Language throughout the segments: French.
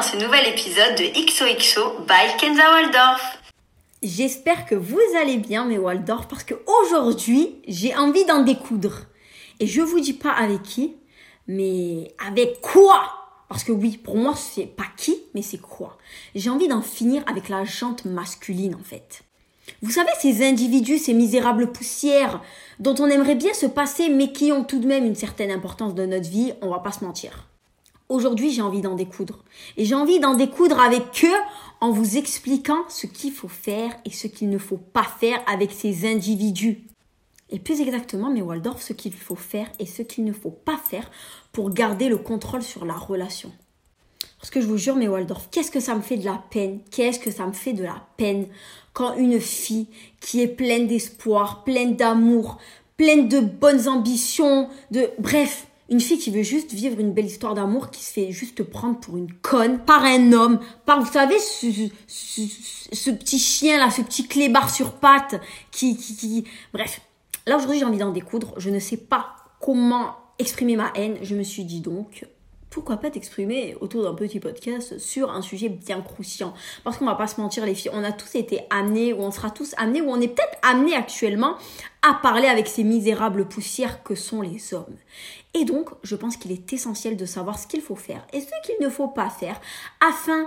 dans ce nouvel épisode de XOXO by Kenza Waldorf. J'espère que vous allez bien mes Waldorf parce que aujourd'hui j'ai envie d'en découdre. Et je vous dis pas avec qui, mais avec quoi? Parce que oui, pour moi c'est pas qui, mais c'est quoi. J'ai envie d'en finir avec la jante masculine en fait. Vous savez, ces individus, ces misérables poussières dont on aimerait bien se passer, mais qui ont tout de même une certaine importance dans notre vie, on va pas se mentir. Aujourd'hui, j'ai envie d'en découdre. Et j'ai envie d'en découdre avec eux en vous expliquant ce qu'il faut faire et ce qu'il ne faut pas faire avec ces individus. Et plus exactement, mais Waldorf, ce qu'il faut faire et ce qu'il ne faut pas faire pour garder le contrôle sur la relation. Parce que je vous jure, mais Waldorf, qu'est-ce que ça me fait de la peine? Qu'est-ce que ça me fait de la peine quand une fille qui est pleine d'espoir, pleine d'amour, pleine de bonnes ambitions, de bref, une fille qui veut juste vivre une belle histoire d'amour, qui se fait juste prendre pour une conne par un homme, par vous savez ce, ce, petit chien là, ce petit clébard sur pattes, qui, qui, qui... bref. Là aujourd'hui j'ai envie d'en découdre. Je ne sais pas comment exprimer ma haine. Je me suis dit donc pourquoi pas t'exprimer autour d'un petit podcast sur un sujet bien croustillant. Parce qu'on va pas se mentir les filles, on a tous été amenés, ou on sera tous amenés, ou on est peut-être amenés actuellement à parler avec ces misérables poussières que sont les hommes. Et donc, je pense qu'il est essentiel de savoir ce qu'il faut faire et ce qu'il ne faut pas faire afin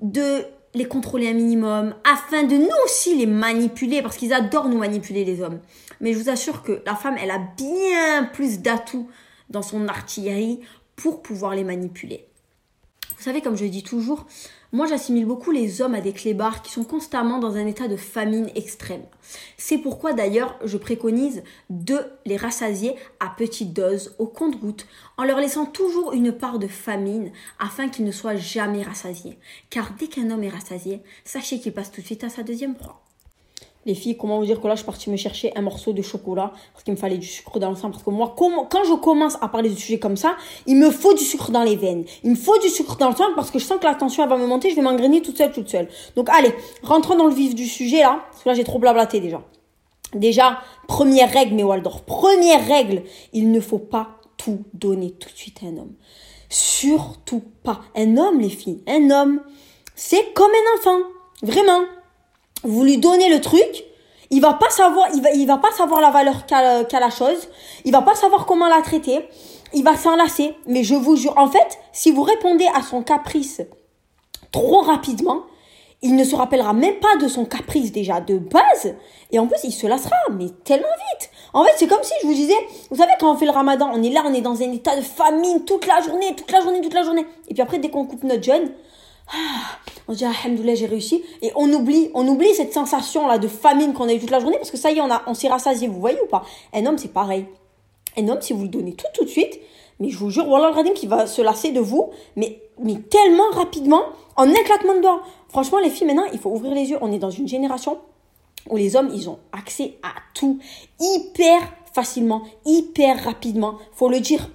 de les contrôler un minimum, afin de nous aussi les manipuler, parce qu'ils adorent nous manipuler les hommes. Mais je vous assure que la femme, elle a bien plus d'atouts dans son artillerie pour pouvoir les manipuler. Vous savez, comme je dis toujours, moi j'assimile beaucoup les hommes à des clébards qui sont constamment dans un état de famine extrême. C'est pourquoi d'ailleurs je préconise de les rassasier à petite dose, au compte-gouttes, en leur laissant toujours une part de famine afin qu'ils ne soient jamais rassasiés. Car dès qu'un homme est rassasié, sachez qu'il passe tout de suite à sa deuxième proie les filles, comment vous dire que là, je suis partie me chercher un morceau de chocolat parce qu'il me fallait du sucre dans le sang. Parce que moi, quand je commence à parler de sujets comme ça, il me faut du sucre dans les veines. Il me faut du sucre dans le sang parce que je sens que la tension, va me monter. Je vais m'engrainer toute seule, toute seule. Donc, allez, rentrons dans le vif du sujet là. Parce que là, j'ai trop blablaté déjà. Déjà, première règle, mes Waldorf. Première règle, il ne faut pas tout donner tout de suite à un homme. Surtout pas. Un homme, les filles, un homme, c'est comme un enfant. Vraiment vous lui donnez le truc, il va pas savoir, il va, il va pas savoir la valeur qu'a la chose, il va pas savoir comment la traiter, il va s'enlacer. Mais je vous jure, en fait, si vous répondez à son caprice trop rapidement, il ne se rappellera même pas de son caprice déjà de base, et en plus il se lassera, mais tellement vite. En fait, c'est comme si je vous disais, vous savez, quand on fait le ramadan, on est là, on est dans un état de famine toute la journée, toute la journée, toute la journée. Et puis après, dès qu'on coupe notre jeûne, on se dit alhamdoulilah j'ai réussi. Et on oublie on oublie cette sensation là de famine qu'on a eu toute la journée parce que ça y est on a on s'est rassasié vous voyez ou pas? Un homme c'est pareil. Un homme si vous le donnez tout tout de suite mais je vous jure voilà le qui va se lasser de vous mais mais tellement rapidement en un claquement de doigts. Franchement les filles maintenant il faut ouvrir les yeux. On est dans une génération où les hommes ils ont accès à tout hyper facilement hyper rapidement. Faut le dire.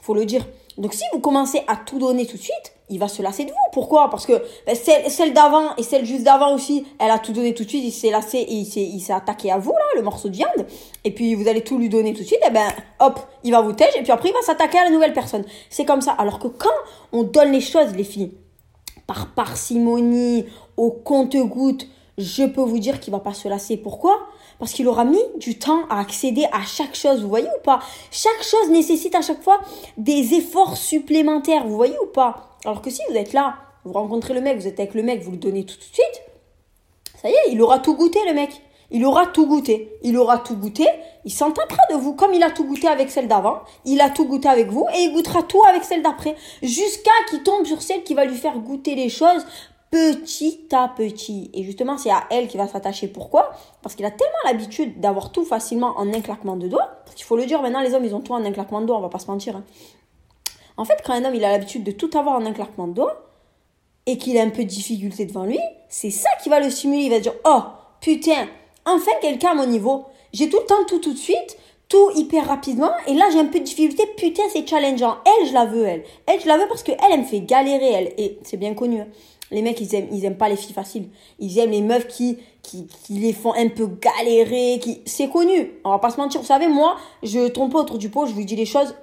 Faut le dire. Donc si vous commencez à tout donner tout de suite il va se lasser de vous. Pourquoi? Parce que ben, celle, celle d'avant et celle juste d'avant aussi, elle a tout donné tout de suite, il s'est lassé et il s'est, il s'est attaqué à vous, là, le morceau de viande. Et puis vous allez tout lui donner tout de suite, et ben hop, il va vous tège et puis après il va s'attaquer à la nouvelle personne. C'est comme ça. Alors que quand on donne les choses, les filles, par parcimonie, au compte-goutte, je peux vous dire qu'il va pas se lasser. Pourquoi? Parce qu'il aura mis du temps à accéder à chaque chose, vous voyez ou pas? Chaque chose nécessite à chaque fois des efforts supplémentaires, vous voyez ou pas? Alors que si vous êtes là, vous rencontrez le mec, vous êtes avec le mec, vous le donnez tout de suite, ça y est, il aura tout goûté le mec. Il aura tout goûté. Il aura tout goûté. Il s'entendra de vous. Comme il a tout goûté avec celle d'avant, il a tout goûté avec vous et il goûtera tout avec celle d'après. Jusqu'à qu'il tombe sur celle qui va lui faire goûter les choses petit à petit. Et justement, c'est à elle qui va s'attacher. Pourquoi? Parce qu'il a tellement l'habitude d'avoir tout facilement en un claquement de doigts. Parce qu'il faut le dire, maintenant les hommes, ils ont tout en un claquement de doigts, on va pas se mentir. Hein. En fait, quand un homme il a l'habitude de tout avoir en un claquement de doigts et qu'il a un peu de difficulté devant lui, c'est ça qui va le stimuler. Il va dire Oh putain, enfin quelqu'un à mon niveau. J'ai tout le temps tout tout de suite, tout hyper rapidement et là j'ai un peu de difficulté. Putain, c'est challengeant. Elle, je la veux, elle. Elle, je la veux parce que elle, elle me fait galérer, elle. Et c'est bien connu. Hein. Les mecs, ils aiment, ils aiment pas les filles faciles. Ils aiment les meufs qui, qui, qui les font un peu galérer, qui, c'est connu. On va pas se mentir. Vous savez, moi, je tombe pas autour du pot, je vous dis les choses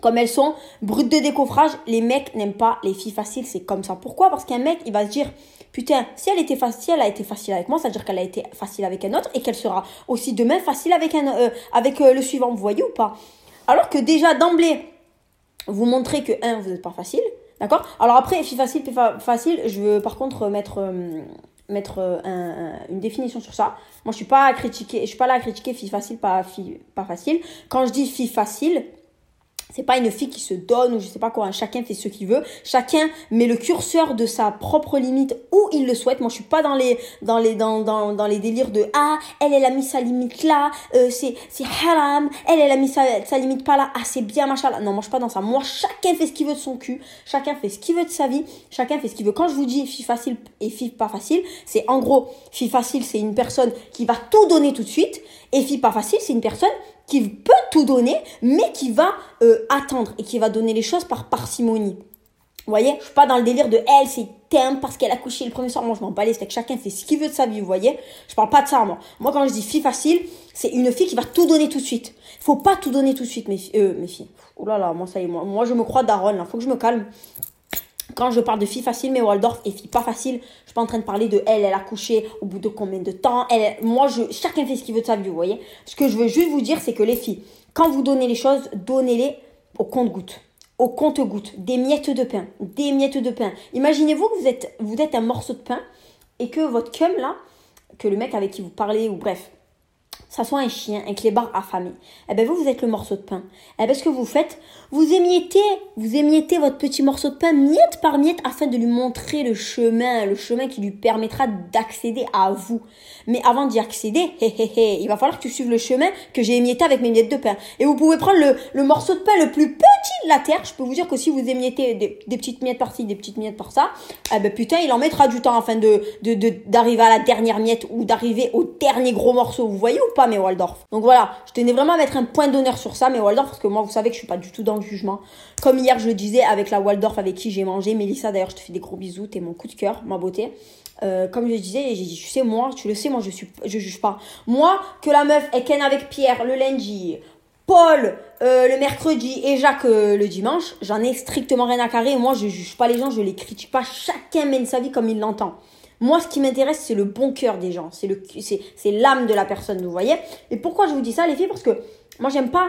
comme elles sont, brutes de décoffrage, les mecs n'aiment pas les filles faciles, c'est comme ça. Pourquoi? Parce qu'un mec, il va se dire, putain, si elle était facile, elle a été facile avec moi, ça veut dire qu'elle a été facile avec un autre et qu'elle sera aussi demain facile avec, un, euh, avec euh, le suivant, vous voyez ou pas? Alors que déjà, d'emblée, vous montrez que, un, vous n'êtes pas facile, d'accord? Alors après, fille facile, facile, je veux par contre mettre... Euh, mettre une définition sur ça. Moi, je suis pas suis pas là à critiquer fille facile, pas facile. Quand je dis fille facile, c'est pas une fille qui se donne ou je sais pas quoi. Chacun fait ce qu'il veut. Chacun met le curseur de sa propre limite où il le souhaite. Moi, je suis pas dans les dans les dans dans, dans les délires de ah elle elle a mis sa limite là, euh, c'est c'est haram. Elle elle a mis sa, sa limite pas là. Ah c'est bien machin là. Non, moi je suis pas dans ça. Moi, chacun fait ce qu'il veut de son cul. Chacun fait ce qu'il veut de sa vie. Chacun fait ce qu'il veut. Quand je vous dis fille facile et fille pas facile, c'est en gros fille facile, c'est une personne qui va tout donner tout de suite et fille pas facile, c'est une personne qui peut tout donner, mais qui va euh, attendre et qui va donner les choses par parcimonie. Vous voyez, je suis pas dans le délire de elle, c'est thème parce qu'elle a couché le premier soir. Moi, je m'en bats les que chacun fait ce qu'il veut de sa vie, vous voyez. Je parle pas de ça, moi. Moi, quand je dis fille facile, c'est une fille qui va tout donner tout de suite. Faut pas tout donner tout de suite, mes, euh, mes filles. Oh là là, moi, ça y est, moi, moi je me crois Daron, là. Faut que je me calme quand je parle de fille facile, mais Waldorf et fille pas facile, je suis pas en train de parler de elle, elle a couché au bout de combien de temps. Elle, moi, je, chacun fait ce qu'il veut de sa vie, vous voyez. Ce que je veux juste vous dire, c'est que les filles, quand vous donnez les choses, donnez-les au compte-goutte. Au compte-goutte. Des miettes de pain. Des miettes de pain. Imaginez-vous que vous êtes, vous êtes un morceau de pain et que votre cum, là, que le mec avec qui vous parlez, ou bref, ça soit un chien, un clébard affamé. Eh ben vous, vous êtes le morceau de pain. Eh ben ce que vous faites, vous émiettez, vous émiettez votre petit morceau de pain miette par miette afin de lui montrer le chemin, le chemin qui lui permettra d'accéder à vous. Mais avant d'y accéder, hé, hé, hé, il va falloir que tu suives le chemin que j'ai émietté avec mes miettes de pain. Et vous pouvez prendre le, le morceau de pain le plus petit de la terre. Je peux vous dire que si vous émiettez des, des petites miettes par-ci, des petites miettes par-ça, eh ben putain, il en mettra du temps afin de d'arriver de, à la dernière miette ou d'arriver au dernier gros morceau. Vous voyez ou pas mais Waldorf. Donc voilà, je tenais vraiment à mettre un point d'honneur sur ça, mais Waldorf, parce que moi, vous savez que je suis pas du tout dans le jugement. Comme hier, je le disais avec la Waldorf avec qui j'ai mangé. Mélissa, d'ailleurs, je te fais des gros bisous, t'es mon coup de cœur, ma beauté. Euh, comme je disais, j'ai dit, tu sais, moi, tu le sais, moi, je suis, je juge pas. Moi, que la meuf est ken avec Pierre le lundi, Paul euh, le mercredi et Jacques euh, le dimanche, j'en ai strictement rien à carrer. Moi, je juge pas les gens, je les critique pas. Chacun mène sa vie comme il l'entend. Moi, ce qui m'intéresse, c'est le bon cœur des gens. C'est le, c'est, l'âme de la personne, vous voyez. Et pourquoi je vous dis ça, les filles? Parce que moi, j'aime pas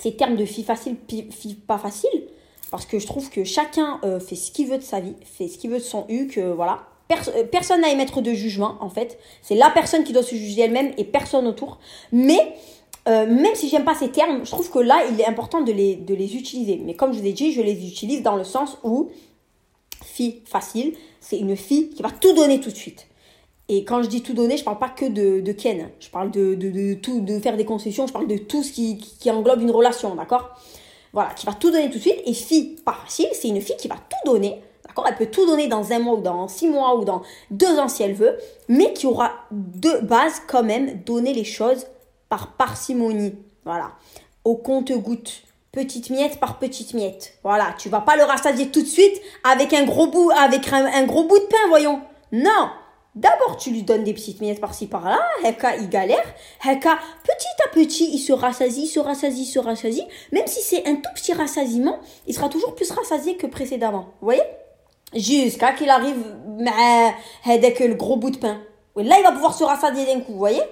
ces termes de fille facile, fille pas facile. Parce que je trouve que chacun euh, fait ce qu'il veut de sa vie, fait ce qu'il veut de son U, que voilà. Euh, personne n'a émettre de jugement, en fait. C'est la personne qui doit se juger elle-même et personne autour. Mais euh, même si j'aime pas ces termes, je trouve que là, il est important de les, de les utiliser. Mais comme je vous ai dit, je les utilise dans le sens où fille facile, c'est une fille qui va tout donner tout de suite. Et quand je dis tout donner, je parle pas que de, Ken. Je parle de, de, de, tout, de faire des concessions, je parle de tout ce qui, qui englobe une relation, d'accord? Voilà, qui va tout donner tout de suite. Et fille pas facile, c'est une fille qui va tout donner, d'accord? Elle peut tout donner dans un mois ou dans six mois ou dans deux ans si elle veut, mais qui aura de base quand même donner les choses par parcimonie. Voilà. Au compte-goutte petite miette par petite miette. Voilà, tu vas pas le rassasier tout de suite avec un gros bout, avec un, gros bout de pain, voyons. Non. D'abord, tu lui donnes des petites miettes par-ci par-là. Heka, il galère. Heka, petit à petit, il se rassasie, se rassasie, se rassasie. Même si c'est un tout petit rassasiement, il sera toujours plus rassasié que précédemment. Vous voyez? Jusqu'à qu'il arrive avec le gros bout de pain. Là, il va pouvoir se rassasier d'un coup, vous voyez?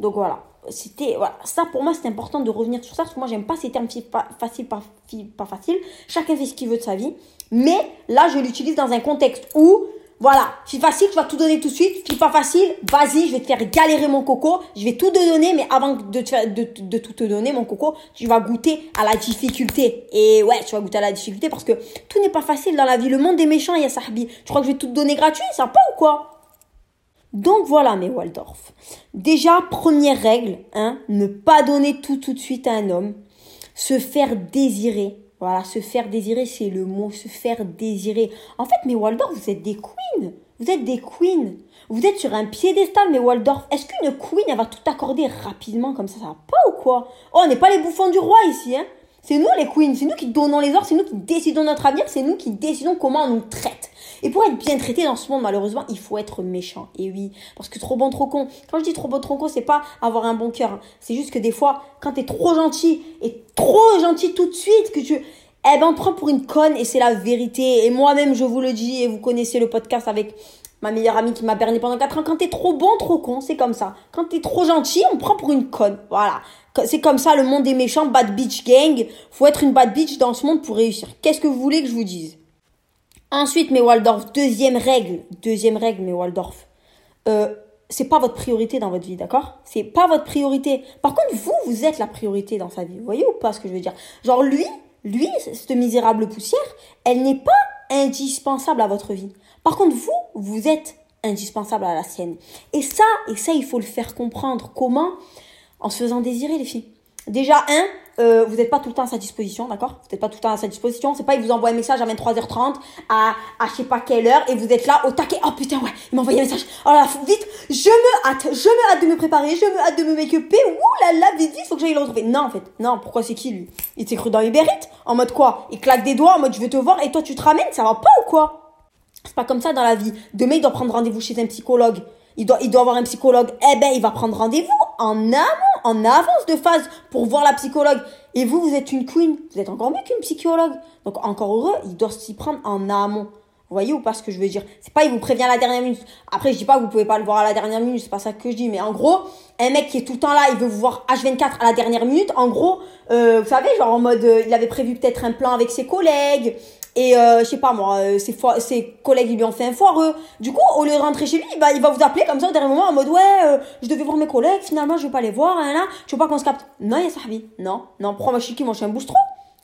Donc voilà c'était voilà, ça pour moi c'est important de revenir sur ça parce que moi j'aime pas ces termes pas, facile pas, pas facile chacun fait ce qu'il veut de sa vie. Mais là je l'utilise dans un contexte où voilà fille facile tu vas tout donner tout de suite. Fille pas facile vas-y je vais te faire galérer mon coco. Je vais tout te donner mais avant de, te, de, de tout te donner mon coco tu vas goûter à la difficulté. Et ouais tu vas goûter à la difficulté parce que tout n'est pas facile dans la vie. Le monde est méchant il y a sahbi. Tu crois que je vais tout te donner gratuit sympa ou quoi? Donc voilà mes Waldorf. Déjà, première règle, hein, ne pas donner tout tout de suite à un homme. Se faire désirer. Voilà, se faire désirer, c'est le mot, se faire désirer. En fait, mes Waldorf, vous êtes des queens. Vous êtes des queens. Vous êtes sur un piédestal, mes Waldorf. Est-ce qu'une queen, elle va tout accorder rapidement comme ça Ça va pas ou quoi? Oh, on n'est pas les bouffons du roi ici, hein c'est nous les queens, c'est nous qui donnons les ordres, c'est nous qui décidons notre avenir, c'est nous qui décidons comment on nous traite. Et pour être bien traité dans ce monde, malheureusement, il faut être méchant. Et oui, parce que trop bon, trop con. Quand je dis trop bon, trop con, c'est pas avoir un bon cœur. hein. C'est juste que des fois, quand t'es trop gentil et trop gentil tout de suite, que tu, eh ben, on te prend pour une conne et c'est la vérité. Et moi-même, je vous le dis, et vous connaissez le podcast avec ma meilleure amie qui m'a berné pendant 4 ans. Quand t'es trop bon, trop con, c'est comme ça. Quand t'es trop gentil, on prend pour une conne. Voilà. C'est comme ça le monde des méchants, bad bitch gang. Faut être une bad bitch dans ce monde pour réussir. Qu'est-ce que vous voulez que je vous dise? Ensuite, mes Waldorf, deuxième règle, deuxième règle, mes Waldorf. Euh, c'est pas votre priorité dans votre vie, d'accord? C'est pas votre priorité. Par contre, vous, vous êtes la priorité dans sa vie. Vous voyez ou pas ce que je veux dire? Genre lui, lui, cette misérable poussière, elle n'est pas indispensable à votre vie. Par contre, vous, vous êtes indispensable à la sienne. Et ça, et ça, il faut le faire comprendre. Comment? En se faisant désirer, les filles. Déjà, un, euh, vous n'êtes pas tout le temps à sa disposition, d'accord? Vous n'êtes pas tout le temps à sa disposition. C'est pas, il vous envoie un message à 23h30, à, à je sais pas quelle heure, et vous êtes là au taquet. Oh putain, ouais, il m'a envoyé un message. Oh là, faut- vite, je me hâte, je me hâte de me préparer, je me hâte de me make-upper. Ouh là là, vite, vite, faut que j'aille le retrouver. Non, en fait, non, pourquoi c'est qui lui? Il s'est cru dans les bérites En mode quoi? Il claque des doigts, en mode je veux te voir, et toi tu te ramènes, ça va pas ou quoi? C'est pas comme ça dans la vie. Demain, il doit prendre rendez-vous chez un psychologue. Il doit, il doit avoir un psychologue. Eh ben, il va prendre rendez-vous en amont, en avance de phase pour voir la psychologue. Et vous, vous êtes une queen. Vous êtes encore mieux qu'une psychologue. Donc, encore heureux, il doit s'y prendre en amont. Vous voyez ou pas ce que je veux dire? C'est pas il vous prévient à la dernière minute. Après, je dis pas que vous pouvez pas le voir à la dernière minute, c'est pas ça que je dis. Mais en gros, un mec qui est tout le temps là, il veut vous voir H24 à la dernière minute. En gros, euh, vous savez, genre en mode, euh, il avait prévu peut-être un plan avec ses collègues. Et euh, je sais pas moi, euh, ses, ses collègues ils lui ont fait un foireux. Du coup, au lieu de rentrer chez lui, bah, il va vous appeler comme ça au dernier moment en mode ouais, euh, je devais voir mes collègues, finalement je vais pas les voir, hein, là, tu veux pas qu'on se capte? Non, ya sahabi. Non, non, pourquoi moi je suis qui Moi je suis un boustro.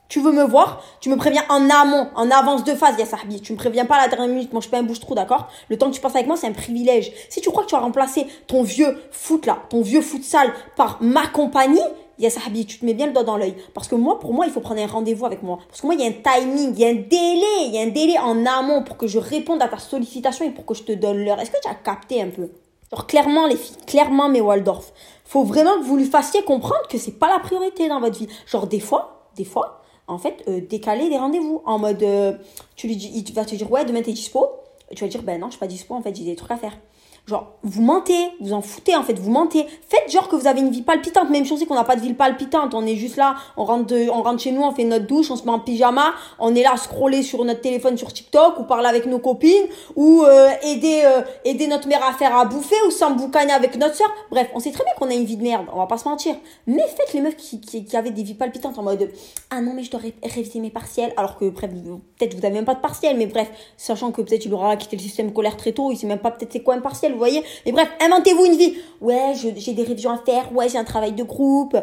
Tu veux me voir, tu me préviens en amont, en avance de phase, ya sahabi. Tu me préviens pas à la dernière minute, moi je suis pas un bouche-trou, d'accord? Le temps que tu passes avec moi, c'est un privilège. Si tu crois que tu vas remplacer ton vieux foot là, ton vieux foot sale par ma compagnie, ya tu te mets bien le doigt dans l'œil. Parce que moi, pour moi, il faut prendre un rendez-vous avec moi. Parce que moi, il y a un timing, il y a un délai, il y a un délai en amont pour que je réponde à ta sollicitation et pour que je te donne l'heure. Est-ce que tu as capté un peu? Genre, clairement, les filles, clairement, mes Waldorf. Faut vraiment que vous lui fassiez comprendre que c'est pas la priorité dans votre vie. Genre, des fois, des fois, en fait, euh, décaler des rendez-vous. En mode, euh, tu lui dis, il va te dire, ouais, demain t'es dispo. Tu vas dire, ben non, je suis pas dispo, en fait, j'ai des trucs à faire. Genre, vous mentez, vous en foutez en fait, vous mentez. Faites genre que vous avez une vie palpitante, même on sait qu'on n'a pas de vie palpitante. On est juste là, on rentre, on rentre chez nous, on fait notre douche, on se met en pyjama, on est là à scroller sur notre téléphone sur TikTok ou parler avec nos copines ou euh, aider, euh, aider notre mère à faire à bouffer ou s'emboucaner avec notre soeur. Bref, on sait très bien qu'on a une vie de merde, on va pas se mentir. Mais faites les meufs qui, qui, avaient des vies palpitantes en mode ah non mais je dois ré- réviser mes partiels alors que bref, peut-être vous avez même pas de partiel mais bref, sachant que peut-être il aura quitté le système scolaire très tôt, il sait même pas peut-être c'est quoi un partiel, vous voyez. Mais bref, inventez-vous une vie. Ouais, j'ai des révisions à faire, ouais, j'ai un travail de groupe.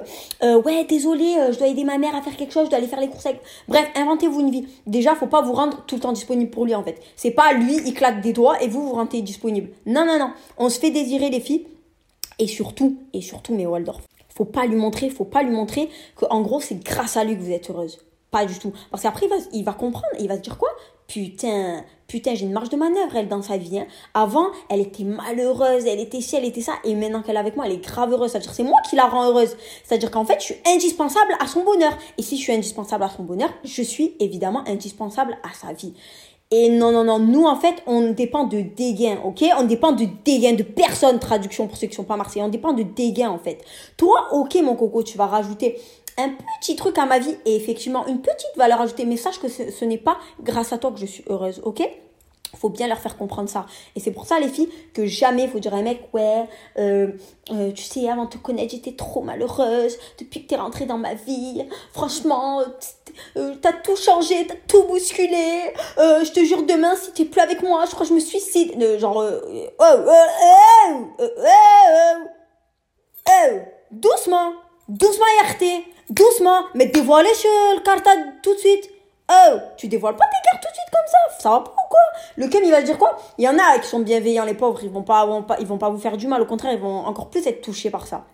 Euh, ouais, désolé, euh, je dois aider ma mère à faire quelque chose, je dois aller faire les courses. Bref, inventez-vous une vie. Déjà, faut pas vous rendre tout le temps disponible pour lui en fait. C'est pas lui, il claque des doigts et vous vous rendez disponible. Non non non, on se fait désirer les filles et surtout, et surtout, mes Waldorf, faut pas lui montrer, faut pas lui montrer que, en gros, c'est grâce à lui que vous êtes heureuse. Pas du tout. Parce qu'après, il il va comprendre, il va se dire quoi? Putain, putain, j'ai une marge de manœuvre, elle, dans sa vie. hein. Avant, elle était malheureuse, elle était ci, elle était ça, et maintenant qu'elle est avec moi, elle est grave heureuse. C'est-à-dire, c'est moi qui la rend heureuse. C'est-à-dire qu'en fait, je suis indispensable à son bonheur. Et si je suis indispensable à son bonheur, je suis évidemment indispensable à sa vie. Et non, non, non, nous en fait, on dépend de dégain, ok? On dépend de dégain, de personne, traduction pour ceux qui sont pas marseillais, on dépend de dégain en fait. Toi, ok mon coco, tu vas rajouter un petit truc à ma vie et effectivement une petite valeur ajoutée, mais sache que ce, n'est pas grâce à toi que je suis heureuse, ok? Faut bien leur faire comprendre ça. Et c'est pour ça, les filles, que jamais faut dire mec, ouais, euh, euh, tu sais, avant de te connaître, j'étais trop malheureuse. Depuis que t'es rentrée dans ma vie, franchement, euh, t'as tout changé, t'as tout bousculé. Je te jure, demain, si t'es plus avec moi, je crois que je me suicide. Genre, oh, oh, oh, doucement, doucement, RT, doucement, mais dévoilez le carta tout de suite. Oh, tu dévoiles pas tes cartes tout de suite comme ça, ça va pas ou quoi? Le cam il va dire quoi? Il y en a qui sont bienveillants, les pauvres, ils vont pas, vont pas, ils vont pas vous faire du mal, au contraire, ils vont encore plus être touchés par ça.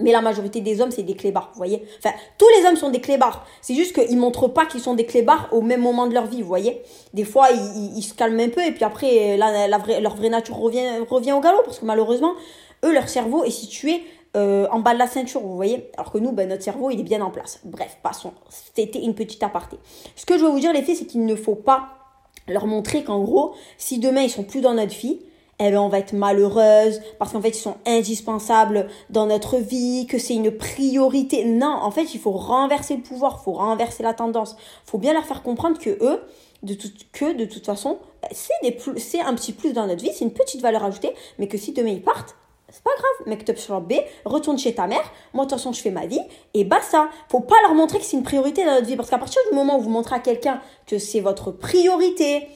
Mais la majorité des hommes, c'est des clébards, vous voyez? Enfin, tous les hommes sont des clébards. C'est juste qu'ils montrent pas qu'ils sont des clébards au même moment de leur vie, vous voyez? Des fois, ils, se calment un peu et puis après, la vraie, leur vraie nature revient, revient au galop parce que malheureusement, eux, leur cerveau est situé euh, en bas de la ceinture, vous voyez Alors que nous, ben, notre cerveau, il est bien en place. Bref, passons. C'était une petite aparté. Ce que je veux vous dire, les filles, c'est qu'il ne faut pas leur montrer qu'en gros, si demain ils sont plus dans notre vie, eh ben on va être malheureuse parce qu'en fait ils sont indispensables dans notre vie, que c'est une priorité. Non, en fait il faut renverser le pouvoir, il faut renverser la tendance. Il faut bien leur faire comprendre que eux, de que de toute façon, c'est c'est un petit plus dans notre vie, c'est une petite valeur ajoutée, mais que si demain ils partent, c'est pas grave, mec top sur B, retourne chez ta mère, moi de toute façon je fais ma vie, et bah ça, faut pas leur montrer que c'est une priorité dans notre vie, parce qu'à partir du moment où vous montrez à quelqu'un que c'est votre priorité,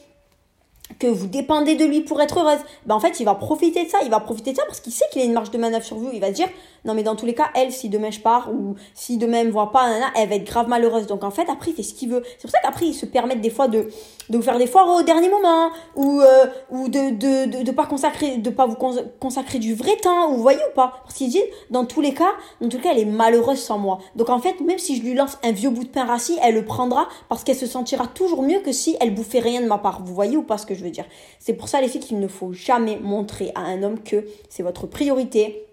que vous dépendez de lui pour être heureuse, ben en fait, il va profiter de ça, il va profiter de ça parce qu'il sait qu'il a une marge de manœuvre sur vous, il va se dire non mais dans tous les cas, elle si demain je pars ou si demain elle me voit pas, elle va être grave malheureuse. Donc en fait, après il fait ce qu'il veut. C'est pour ça qu'après il se permettent des fois de de vous faire des foires au dernier moment ou euh, ou de, de de pas consacrer de pas vous consacrer du vrai temps, vous voyez ou pas Parce qu'il dit dans tous les cas, dans tous les cas, elle est malheureuse sans moi. Donc en fait, même si je lui lance un vieux bout de pain rassis, elle le prendra parce qu'elle se sentira toujours mieux que si elle bouffait rien de ma part. Vous voyez ou pas ce que je veux dire? C'est pour ça les filles qu'il ne faut jamais montrer à un homme que c'est votre priorité,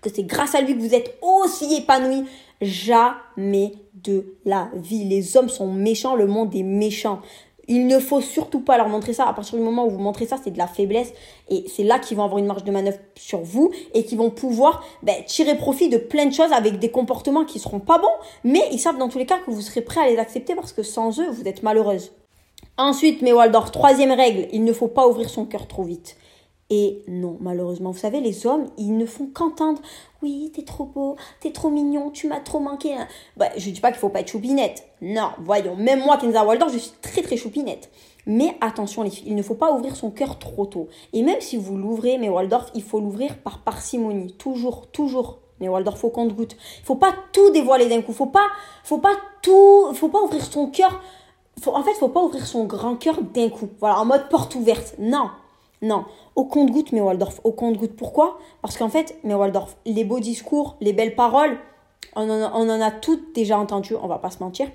que c'est grâce à lui que vous êtes aussi épanoui. Jamais de la vie. Les hommes sont méchants, le monde est méchant. Il ne faut surtout pas leur montrer ça. À partir du moment où vous montrez ça, c'est de la faiblesse. Et c'est là qu'ils vont avoir une marge de manœuvre sur vous et qu'ils vont pouvoir ben, tirer profit de plein de choses avec des comportements qui seront pas bons. Mais ils savent dans tous les cas que vous serez prêt à les accepter parce que sans eux, vous êtes malheureuse. Ensuite, mais Waldorf, troisième règle, il ne faut pas ouvrir son cœur trop vite. Et non, malheureusement, vous savez, les hommes, ils ne font qu'entendre Oui, t'es trop beau, t'es trop mignon, tu m'as trop manqué. Bah, je dis pas qu'il faut pas être choupinette. Non, voyons, même moi, Kenza Waldorf, je suis très très choupinette. Mais attention les filles, il ne faut pas ouvrir son cœur trop tôt. Et même si vous l'ouvrez, mais Waldorf, il faut l'ouvrir par parcimonie. Toujours, toujours. Mais Waldorf, faut qu'on goûte. Il faut pas tout dévoiler d'un coup. Faut pas, faut pas tout, faut pas ouvrir son cœur. en fait, faut pas ouvrir son grand cœur d'un coup. Voilà, en mode porte ouverte. Non. Non, au compte-goutte, mais Waldorf, au compte-goutte. Pourquoi? Parce qu'en fait, mais Waldorf, les beaux discours, les belles paroles, on en, a, toutes déjà entendues, on va pas se mentir.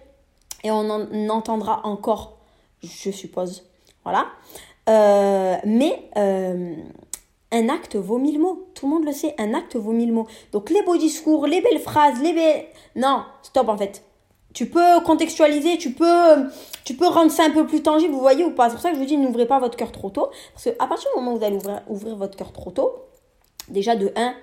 Et on en entendra encore, je suppose. Voilà. Euh, mais euh, un acte vaut mille mots. Tout le monde le sait, un acte vaut mille mots. Donc les beaux discours, les belles phrases, les belles... Non, stop en fait. Tu peux contextualiser, tu peux, tu peux rendre ça un peu plus tangible, vous voyez ou pas. C'est pour ça que je vous dis, n'ouvrez pas votre cœur trop tôt. Parce qu'à partir du moment où vous allez ouvrir, votre cœur trop tôt, déjà de 1,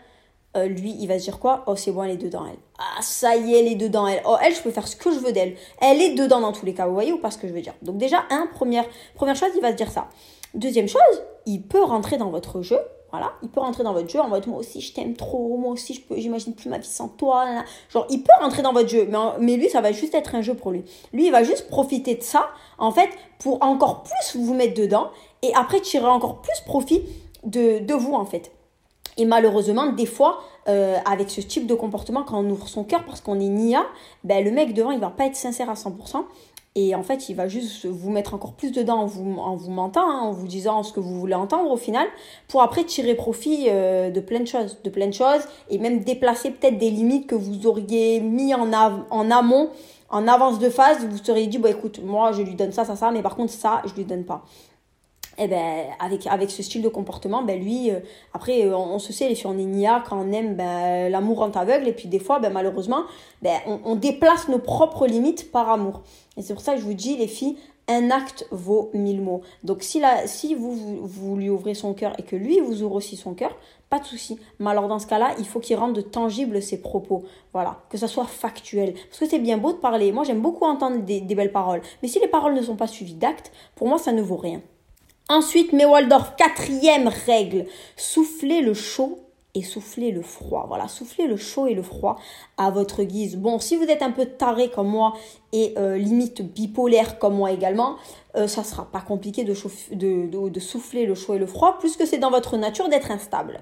euh, lui, il va se dire quoi? Oh, c'est bon, elle est dedans, elle. Ah, ça y est, elle est dedans, elle. Oh, elle, je peux faire ce que je veux d'elle. Elle est dedans dans tous les cas, vous voyez ou pas ce que je veux dire? Donc déjà, un, première, première chose, il va se dire ça. Deuxième chose, il peut rentrer dans votre jeu voilà, il peut rentrer dans votre jeu en mode moi aussi je t'aime trop, moi aussi je peux, j'imagine plus ma vie sans toi. Genre, il peut rentrer dans votre jeu, mais, lui, ça va juste être un jeu pour lui. Lui, il va juste profiter de ça, en fait, pour encore plus vous mettre dedans et après tirer encore plus profit de, de vous, en fait. Et malheureusement, des fois, euh, avec ce type de comportement, quand on ouvre son cœur parce qu'on est nia, ben, le mec devant, il va pas être sincère à 100%. Et en fait, il va juste vous mettre encore plus dedans en vous, en vous mentant, hein, en vous disant ce que vous voulez entendre au final, pour après tirer profit euh, de plein de choses, de plein de choses, et même déplacer peut-être des limites que vous auriez mis en, en amont, en avance de phase, vous seriez dit, bon écoute, moi je lui donne ça, ça, ça, mais par contre ça, je lui donne pas et eh ben avec avec ce style de comportement ben lui euh, après euh, on, se sait les filles on est nia quand on aime ben l'amour rend aveugle et puis des fois ben malheureusement ben on, déplace nos propres limites par amour. Et c'est pour ça que je vous dis les filles un acte vaut mille mots. Donc si la, si vous, vous, lui ouvrez son cœur et que lui vous ouvre aussi son cœur pas de souci. Mais alors dans ce cas là il faut qu'il rende tangible ses propos. Voilà. Que ça soit factuel. Parce que c'est bien beau de parler. Moi j'aime beaucoup entendre des, des belles paroles. Mais si les paroles ne sont pas suivies d'actes pour moi ça ne vaut rien Ensuite, Mewaldorf, quatrième règle, soufflez le chaud et soufflez le froid. Voilà, soufflez le chaud et le froid à votre guise. Bon, si vous êtes un peu taré comme moi et euh, limite bipolaire comme moi également, euh, ça sera pas compliqué de, souffler le chaud et le froid, puisque c'est dans votre nature d'être instable.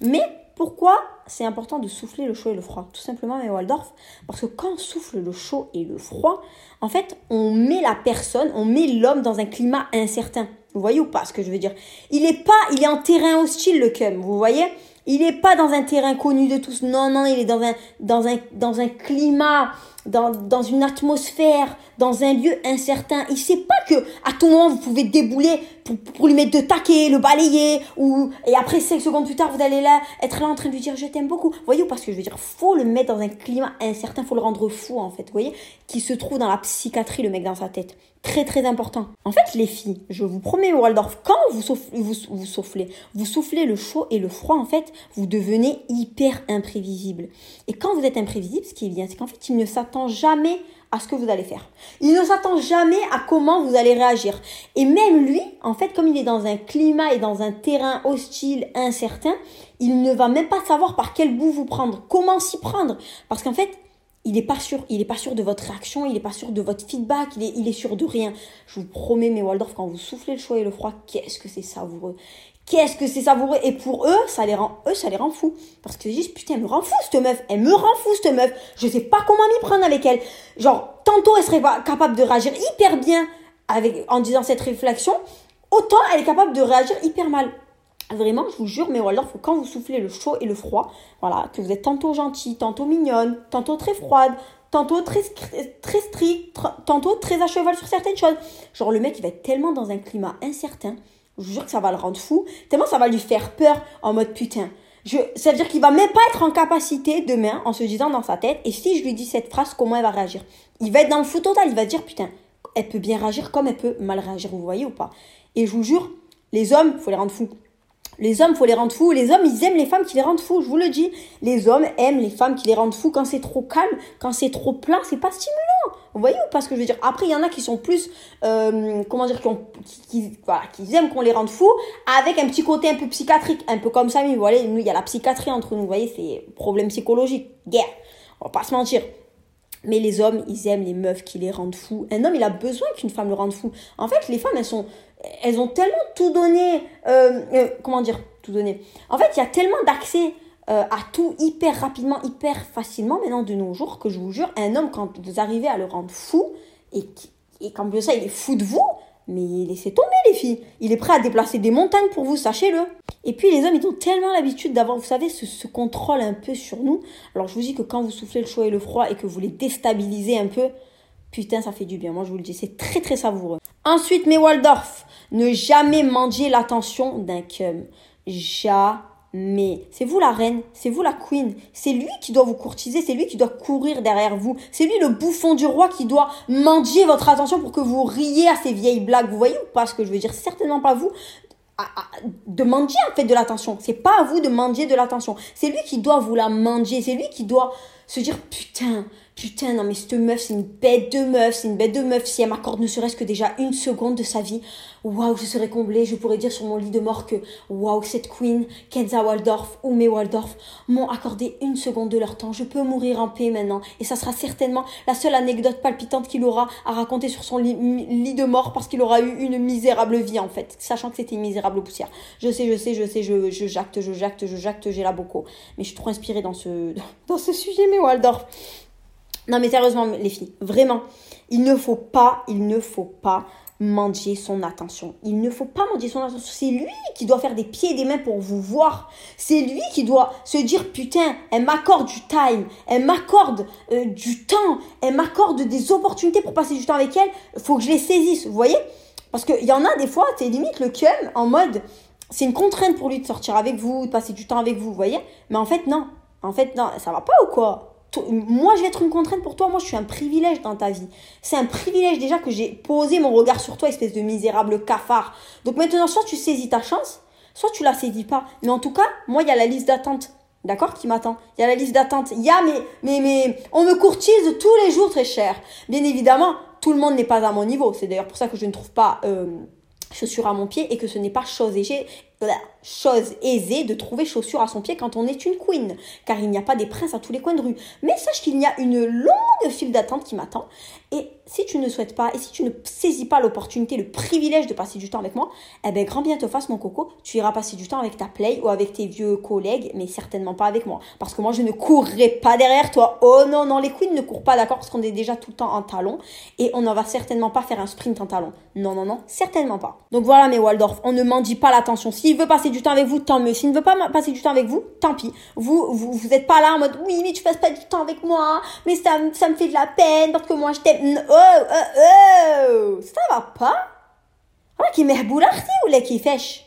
Mais pourquoi c'est important de souffler le chaud et le froid? Tout simplement, mais Waldorf, parce que quand on souffle le chaud et le froid, en fait, on met la personne, on met l'homme dans un climat incertain. Vous voyez ou pas ce que je veux dire? Il est pas, il est en terrain hostile le cum, vous voyez? Il est pas dans un terrain connu de tous. Non, non, il est dans un, dans un, dans un climat dans, dans une atmosphère, dans un lieu incertain. Il sait pas que à tout moment vous pouvez débouler pour, lui mettre de taquet, le balayer, ou et après 5 secondes plus tard vous allez là être là en train de lui dire je t'aime beaucoup. Voyez parce que je veux dire, faut le mettre dans un climat incertain, faut le rendre fou en fait. Vous voyez, qui se trouve dans la psychiatrie le mec dans sa tête. Très très important. En fait les filles, je vous promets Waldorf, quand vous soufflez, vous, vous soufflez, vous soufflez le chaud et le froid en fait, vous devenez hyper imprévisible. Et quand vous êtes imprévisible, ce qui est bien, c'est qu'en fait il ne s'attend jamais à ce que vous allez faire. Il ne s'attend jamais à comment vous allez réagir. Et même lui, en fait, comme il est dans un climat et dans un terrain hostile, incertain, il ne va même pas savoir par quel bout vous prendre, comment s'y prendre. Parce qu'en fait, il n'est pas sûr, il est pas sûr de votre réaction, il n'est pas sûr de votre feedback, il est, sûr de rien. Je vous promets, mes Waldorf, quand vous soufflez le chaud et le froid, qu'est-ce que c'est savoureux. Qu'est-ce que c'est savoureux. Et pour eux ça les rend eux ça les rend fous. Parce qu'ils disent putain elle me rend fou cette meuf. Elle me rend fou cette meuf. Je sais pas comment m'y prendre avec elle. Genre tantôt elle serait capable de réagir hyper bien avec en disant cette réflexion autant elle est capable de réagir hyper mal Vraiment, je vous jure, mais alors, faut quand vous soufflez le chaud et le froid, voilà, que vous êtes tantôt gentil, tantôt mignonne, tantôt très froide, tantôt très, très strict, tantôt très à cheval sur certaines choses. Genre, le mec, il va être tellement dans un climat incertain je vous jure que ça va le rendre fou. Tellement ça va lui faire peur en mode putain. Je, ça veut dire qu'il va même pas être en capacité demain en se disant dans sa tête et si je lui dis cette phrase comment elle va réagir? Il va être dans le flou total, il va dire putain, elle peut bien réagir comme elle peut mal réagir, vous voyez ou pas? Et je vous jure, les hommes, faut les rendre fous. Les hommes, faut les rendre fous. Les hommes, ils aiment les femmes qui les rendent fous. Je vous le dis. Les hommes aiment les femmes qui les rendent fous. Quand c'est trop calme, quand c'est trop plein, c'est pas stimulant. Vous voyez ou pas ce que je veux dire? Après, il y en a qui sont plus, euh, comment dire, qui, qui, voilà, qui aiment qu'on les rende fous, avec un petit côté un peu psychiatrique, un peu comme ça. Mais vous voyez, nous, il y a la psychiatrie entre nous. Vous voyez, c'est problème psychologique, guerre. On va pas se mentir. Mais les hommes, ils aiment les meufs qui les rendent fous. Un homme, il a besoin qu'une femme le rende fou. En fait, les femmes, elles sont, elles ont tellement tout donné, euh, euh, comment dire, tout donné. En fait, il y a tellement d'accès euh, à tout hyper rapidement, hyper facilement maintenant de nos jours que je vous jure, un homme, quand vous arrivez à le rendre fou, et, et qu'en plus ça, il est fou de vous, mais laissez tomber les filles. Il est prêt à déplacer des montagnes pour vous, sachez-le. Et puis les hommes, ils ont tellement l'habitude d'avoir, vous savez, ce, ce, contrôle un peu sur nous. Alors je vous dis que quand vous soufflez le chaud et le froid et que vous les déstabilisez un peu, putain, ça fait du bien. Moi, je vous le dis, c'est très très savoureux. Ensuite, mes Waldorf, ne jamais manger l'attention d'un cum. Jamais. C'est vous la reine, c'est vous la queen. C'est lui qui doit vous courtiser, c'est lui qui doit courir derrière vous. C'est lui le bouffon du roi qui doit manger votre attention pour que vous riez à ces vieilles blagues. Vous voyez ou pas ce que je veux dire? Certainement pas vous de manger en fait de l'attention. C'est pas à vous de manger de l'attention. C'est lui qui doit vous la manger. C'est lui qui doit se dire putain, putain, non mais cette meuf, c'est une bête de meuf, c'est une bête de meuf. Si elle m'accorde ne serait-ce que déjà une seconde de sa vie, waouh, je serais comblée. Je pourrais dire sur mon lit de mort que waouh, cette queen, Kenza Waldorf ou May Waldorf m'ont accordé une seconde de leur temps. Je peux mourir en paix maintenant. Et ça sera certainement la seule anecdote palpitante qu'il aura à raconter sur son lit, de mort parce qu'il aura eu une misérable vie en fait, sachant que c'était une misérable poussière. Je sais, je sais, je sais, je, je jacte, je jacte, je jacte, j'ai la beaucoup. Mais je suis trop inspirée dans ce, dans ce sujet, mais Waldorf. Non mais sérieusement les filles, vraiment, il ne faut pas, il ne faut pas manger son attention. Il ne faut pas manger son attention. C'est lui qui doit faire des pieds et des mains pour vous voir. C'est lui qui doit se dire putain, elle m'accorde du time, elle m'accorde euh, du temps, elle m'accorde des opportunités pour passer du temps avec elle. Faut que je les saisisse, vous voyez? Parce qu'il y en a des fois, c'est limite le cum en mode c'est une contrainte pour lui de sortir avec vous, de passer du temps avec vous, vous voyez? Mais en fait non. En fait non, ça va pas ou quoi? Moi je vais être une contrainte pour toi, moi je suis un privilège dans ta vie. C'est un privilège déjà que j'ai posé mon regard sur toi, espèce de misérable cafard. Donc maintenant, soit tu saisis ta chance, soit tu la saisis pas. Mais en tout cas, moi il y a la liste d'attente, d'accord, qui m'attend? Il y a la liste d'attente. Il y a mais, mais, on me courtise tous les jours très cher. Bien évidemment, tout le monde n'est pas à mon niveau. C'est d'ailleurs pour ça que je ne trouve pas... Euh, chaussures à mon pied et que ce n'est pas chose aisée, chose aisée de trouver chaussures à son pied quand on est une queen, car il n'y a pas des princes à tous les coins de rue. Mais sache qu'il y a une longue file d'attente qui m'attend, et si tu ne souhaites pas, et si tu ne saisis pas l'opportunité, le privilège de passer du temps avec moi, eh ben grand bien te fasse mon coco, tu iras passer du temps avec ta play ou avec tes vieux collègues, mais certainement pas avec moi, parce que moi je ne courrai pas derrière toi. Oh non, non, les queens ne courent pas d'accord parce qu'on est déjà tout le temps en talon, et on ne va certainement pas faire un sprint en talon. Non, non, non, certainement pas. Donc voilà mes Waldorf, on ne m'en dit pas l'attention. S'il veut passer du temps avec vous, tant mieux. S'il ne veut pas passer du temps avec vous, tant pis. Vous, vous, vous êtes pas là en mode, oui, mais tu passes pas du temps avec moi, mais ça, ça me fait de la peine parce que moi je t'aime. Oh, oh, oh, ça va pas? Voilà qui ou là qui fèche.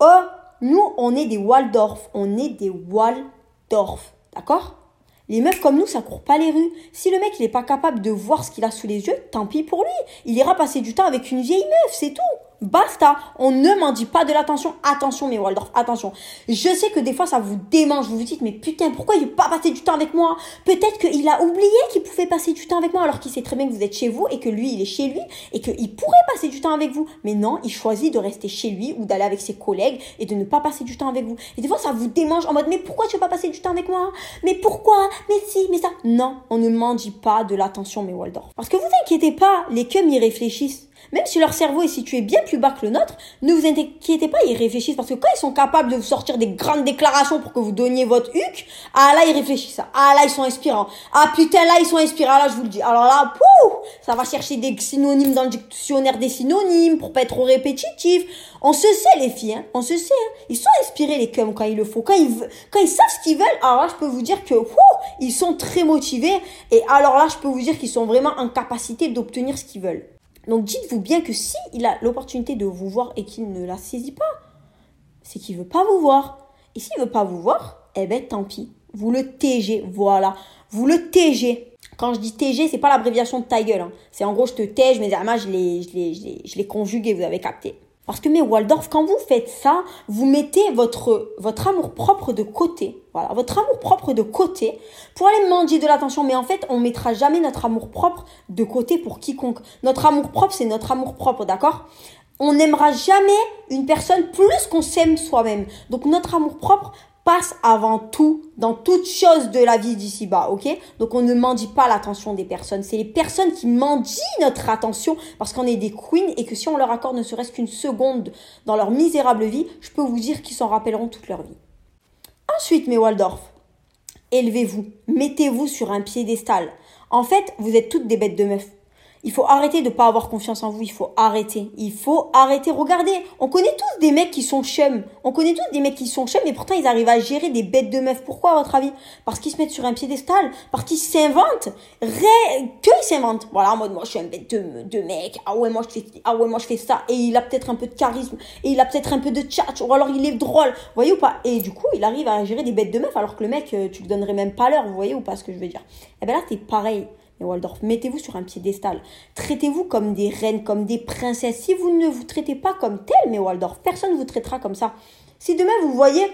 Oh, nous, on est des Waldorf. On est des Waldorf. D'accord? Les meufs comme nous, ça court pas les rues. Si le mec, il est pas capable de voir ce qu'il a sous les yeux, tant pis pour lui. Il ira passer du temps avec une vieille meuf, c'est tout. Basta. On ne m'en dit pas de l'attention. Attention, mes Waldorf, attention. Je sais que des fois, ça vous démange. Vous vous dites, mais putain, pourquoi il veut pas passer du temps avec moi? Peut-être qu'il a oublié qu'il pouvait passer du temps avec moi alors qu'il sait très bien que vous êtes chez vous et que lui, il est chez lui et qu'il pourrait passer du temps avec vous. Mais non, il choisit de rester chez lui ou d'aller avec ses collègues et de ne pas passer du temps avec vous. Et des fois, ça vous démange en mode, mais pourquoi tu veux pas passer du temps avec moi? Mais pourquoi? Mais si, mais ça. Non, on ne m'en dit pas de l'attention, mes Waldorf. Parce que vous inquiétez pas, les cums y réfléchissent. Même si leur cerveau est situé bien plus bas que le nôtre, ne vous inquiétez pas, ils réfléchissent parce que quand ils sont capables de vous sortir des grandes déclarations pour que vous donniez votre huc, ah là ils réfléchissent. Ah là ils sont inspirants. Ah putain là ils sont inspirants. Là je vous le dis. Alors là, pouh, ça va chercher des synonymes dans le dictionnaire des synonymes pour pas être trop répétitif. On se sait les filles, hein. on se sait. Hein. Ils sont inspirés les cums quand il le faut. Quand ils, quand ils savent ce qu'ils veulent, alors là je peux vous dire que pouh, ils sont très motivés. Et alors là je peux vous dire qu'ils sont vraiment en capacité d'obtenir ce qu'ils veulent. Donc dites-vous bien que si il a l'opportunité de vous voir et qu'il ne la saisit pas, c'est qu'il veut pas vous voir. Et s'il veut pas vous voir, eh ben tant pis. Vous le TG, voilà. Vous le TG. Quand je dis TG, c'est pas l'abréviation de ta gueule. Hein. C'est en gros je te TG, mais je les, je les, je je vous avez capté. Parce que mais Waldorf, quand vous faites ça, vous mettez votre, votre amour propre de côté. Voilà, votre amour propre de côté pour aller mendier de l'attention. Mais en fait, on mettra jamais notre amour propre de côté pour quiconque. Notre amour propre, c'est notre amour propre, d'accord? On n'aimera jamais une personne plus qu'on s'aime soi-même. Donc notre amour propre passe avant tout dans toute chose de la vie d'ici-bas, ok? Donc on ne mendie pas l'attention des personnes. C'est les personnes qui mendient notre attention parce qu'on est des queens et que si on leur accorde ne serait-ce qu'une seconde dans leur misérable vie, je peux vous dire qu'ils s'en rappelleront toute leur vie. Ensuite, mes Waldorf, élevez-vous, mettez-vous sur un piédestal. En fait, vous êtes toutes des bêtes de meufs. Il faut arrêter de pas avoir confiance en vous. Il faut arrêter. Il faut arrêter. Regardez, on connaît tous des mecs qui sont chums. On connaît tous des mecs qui sont chums, mais pourtant ils arrivent à gérer des bêtes de meufs. Pourquoi, à votre avis? Parce qu'ils se mettent sur un piédestal? Parce qu'ils s'inventent? Ré... Que ils s'inventent? Voilà, en mode, moi, je suis un bête de, de mec. Ah ouais, moi, je fais, ah ouais, moi, je fais ça. Et il a peut-être un peu de charisme. Et il a peut-être un peu de chat. Ou alors, il est drôle. Vous voyez ou pas? Et du coup, il arrive à gérer des bêtes de meufs, alors que le mec, euh, tu lui donnerais même pas l'heure. Vous voyez ou pas ce que je veux dire? Eh ben là, c'est pareil. Waldorf, mettez-vous sur un piédestal. Traitez-vous comme des reines, comme des princesses. Si vous ne vous traitez pas comme tel, mais Waldorf, personne ne vous traitera comme ça. Si demain vous voyez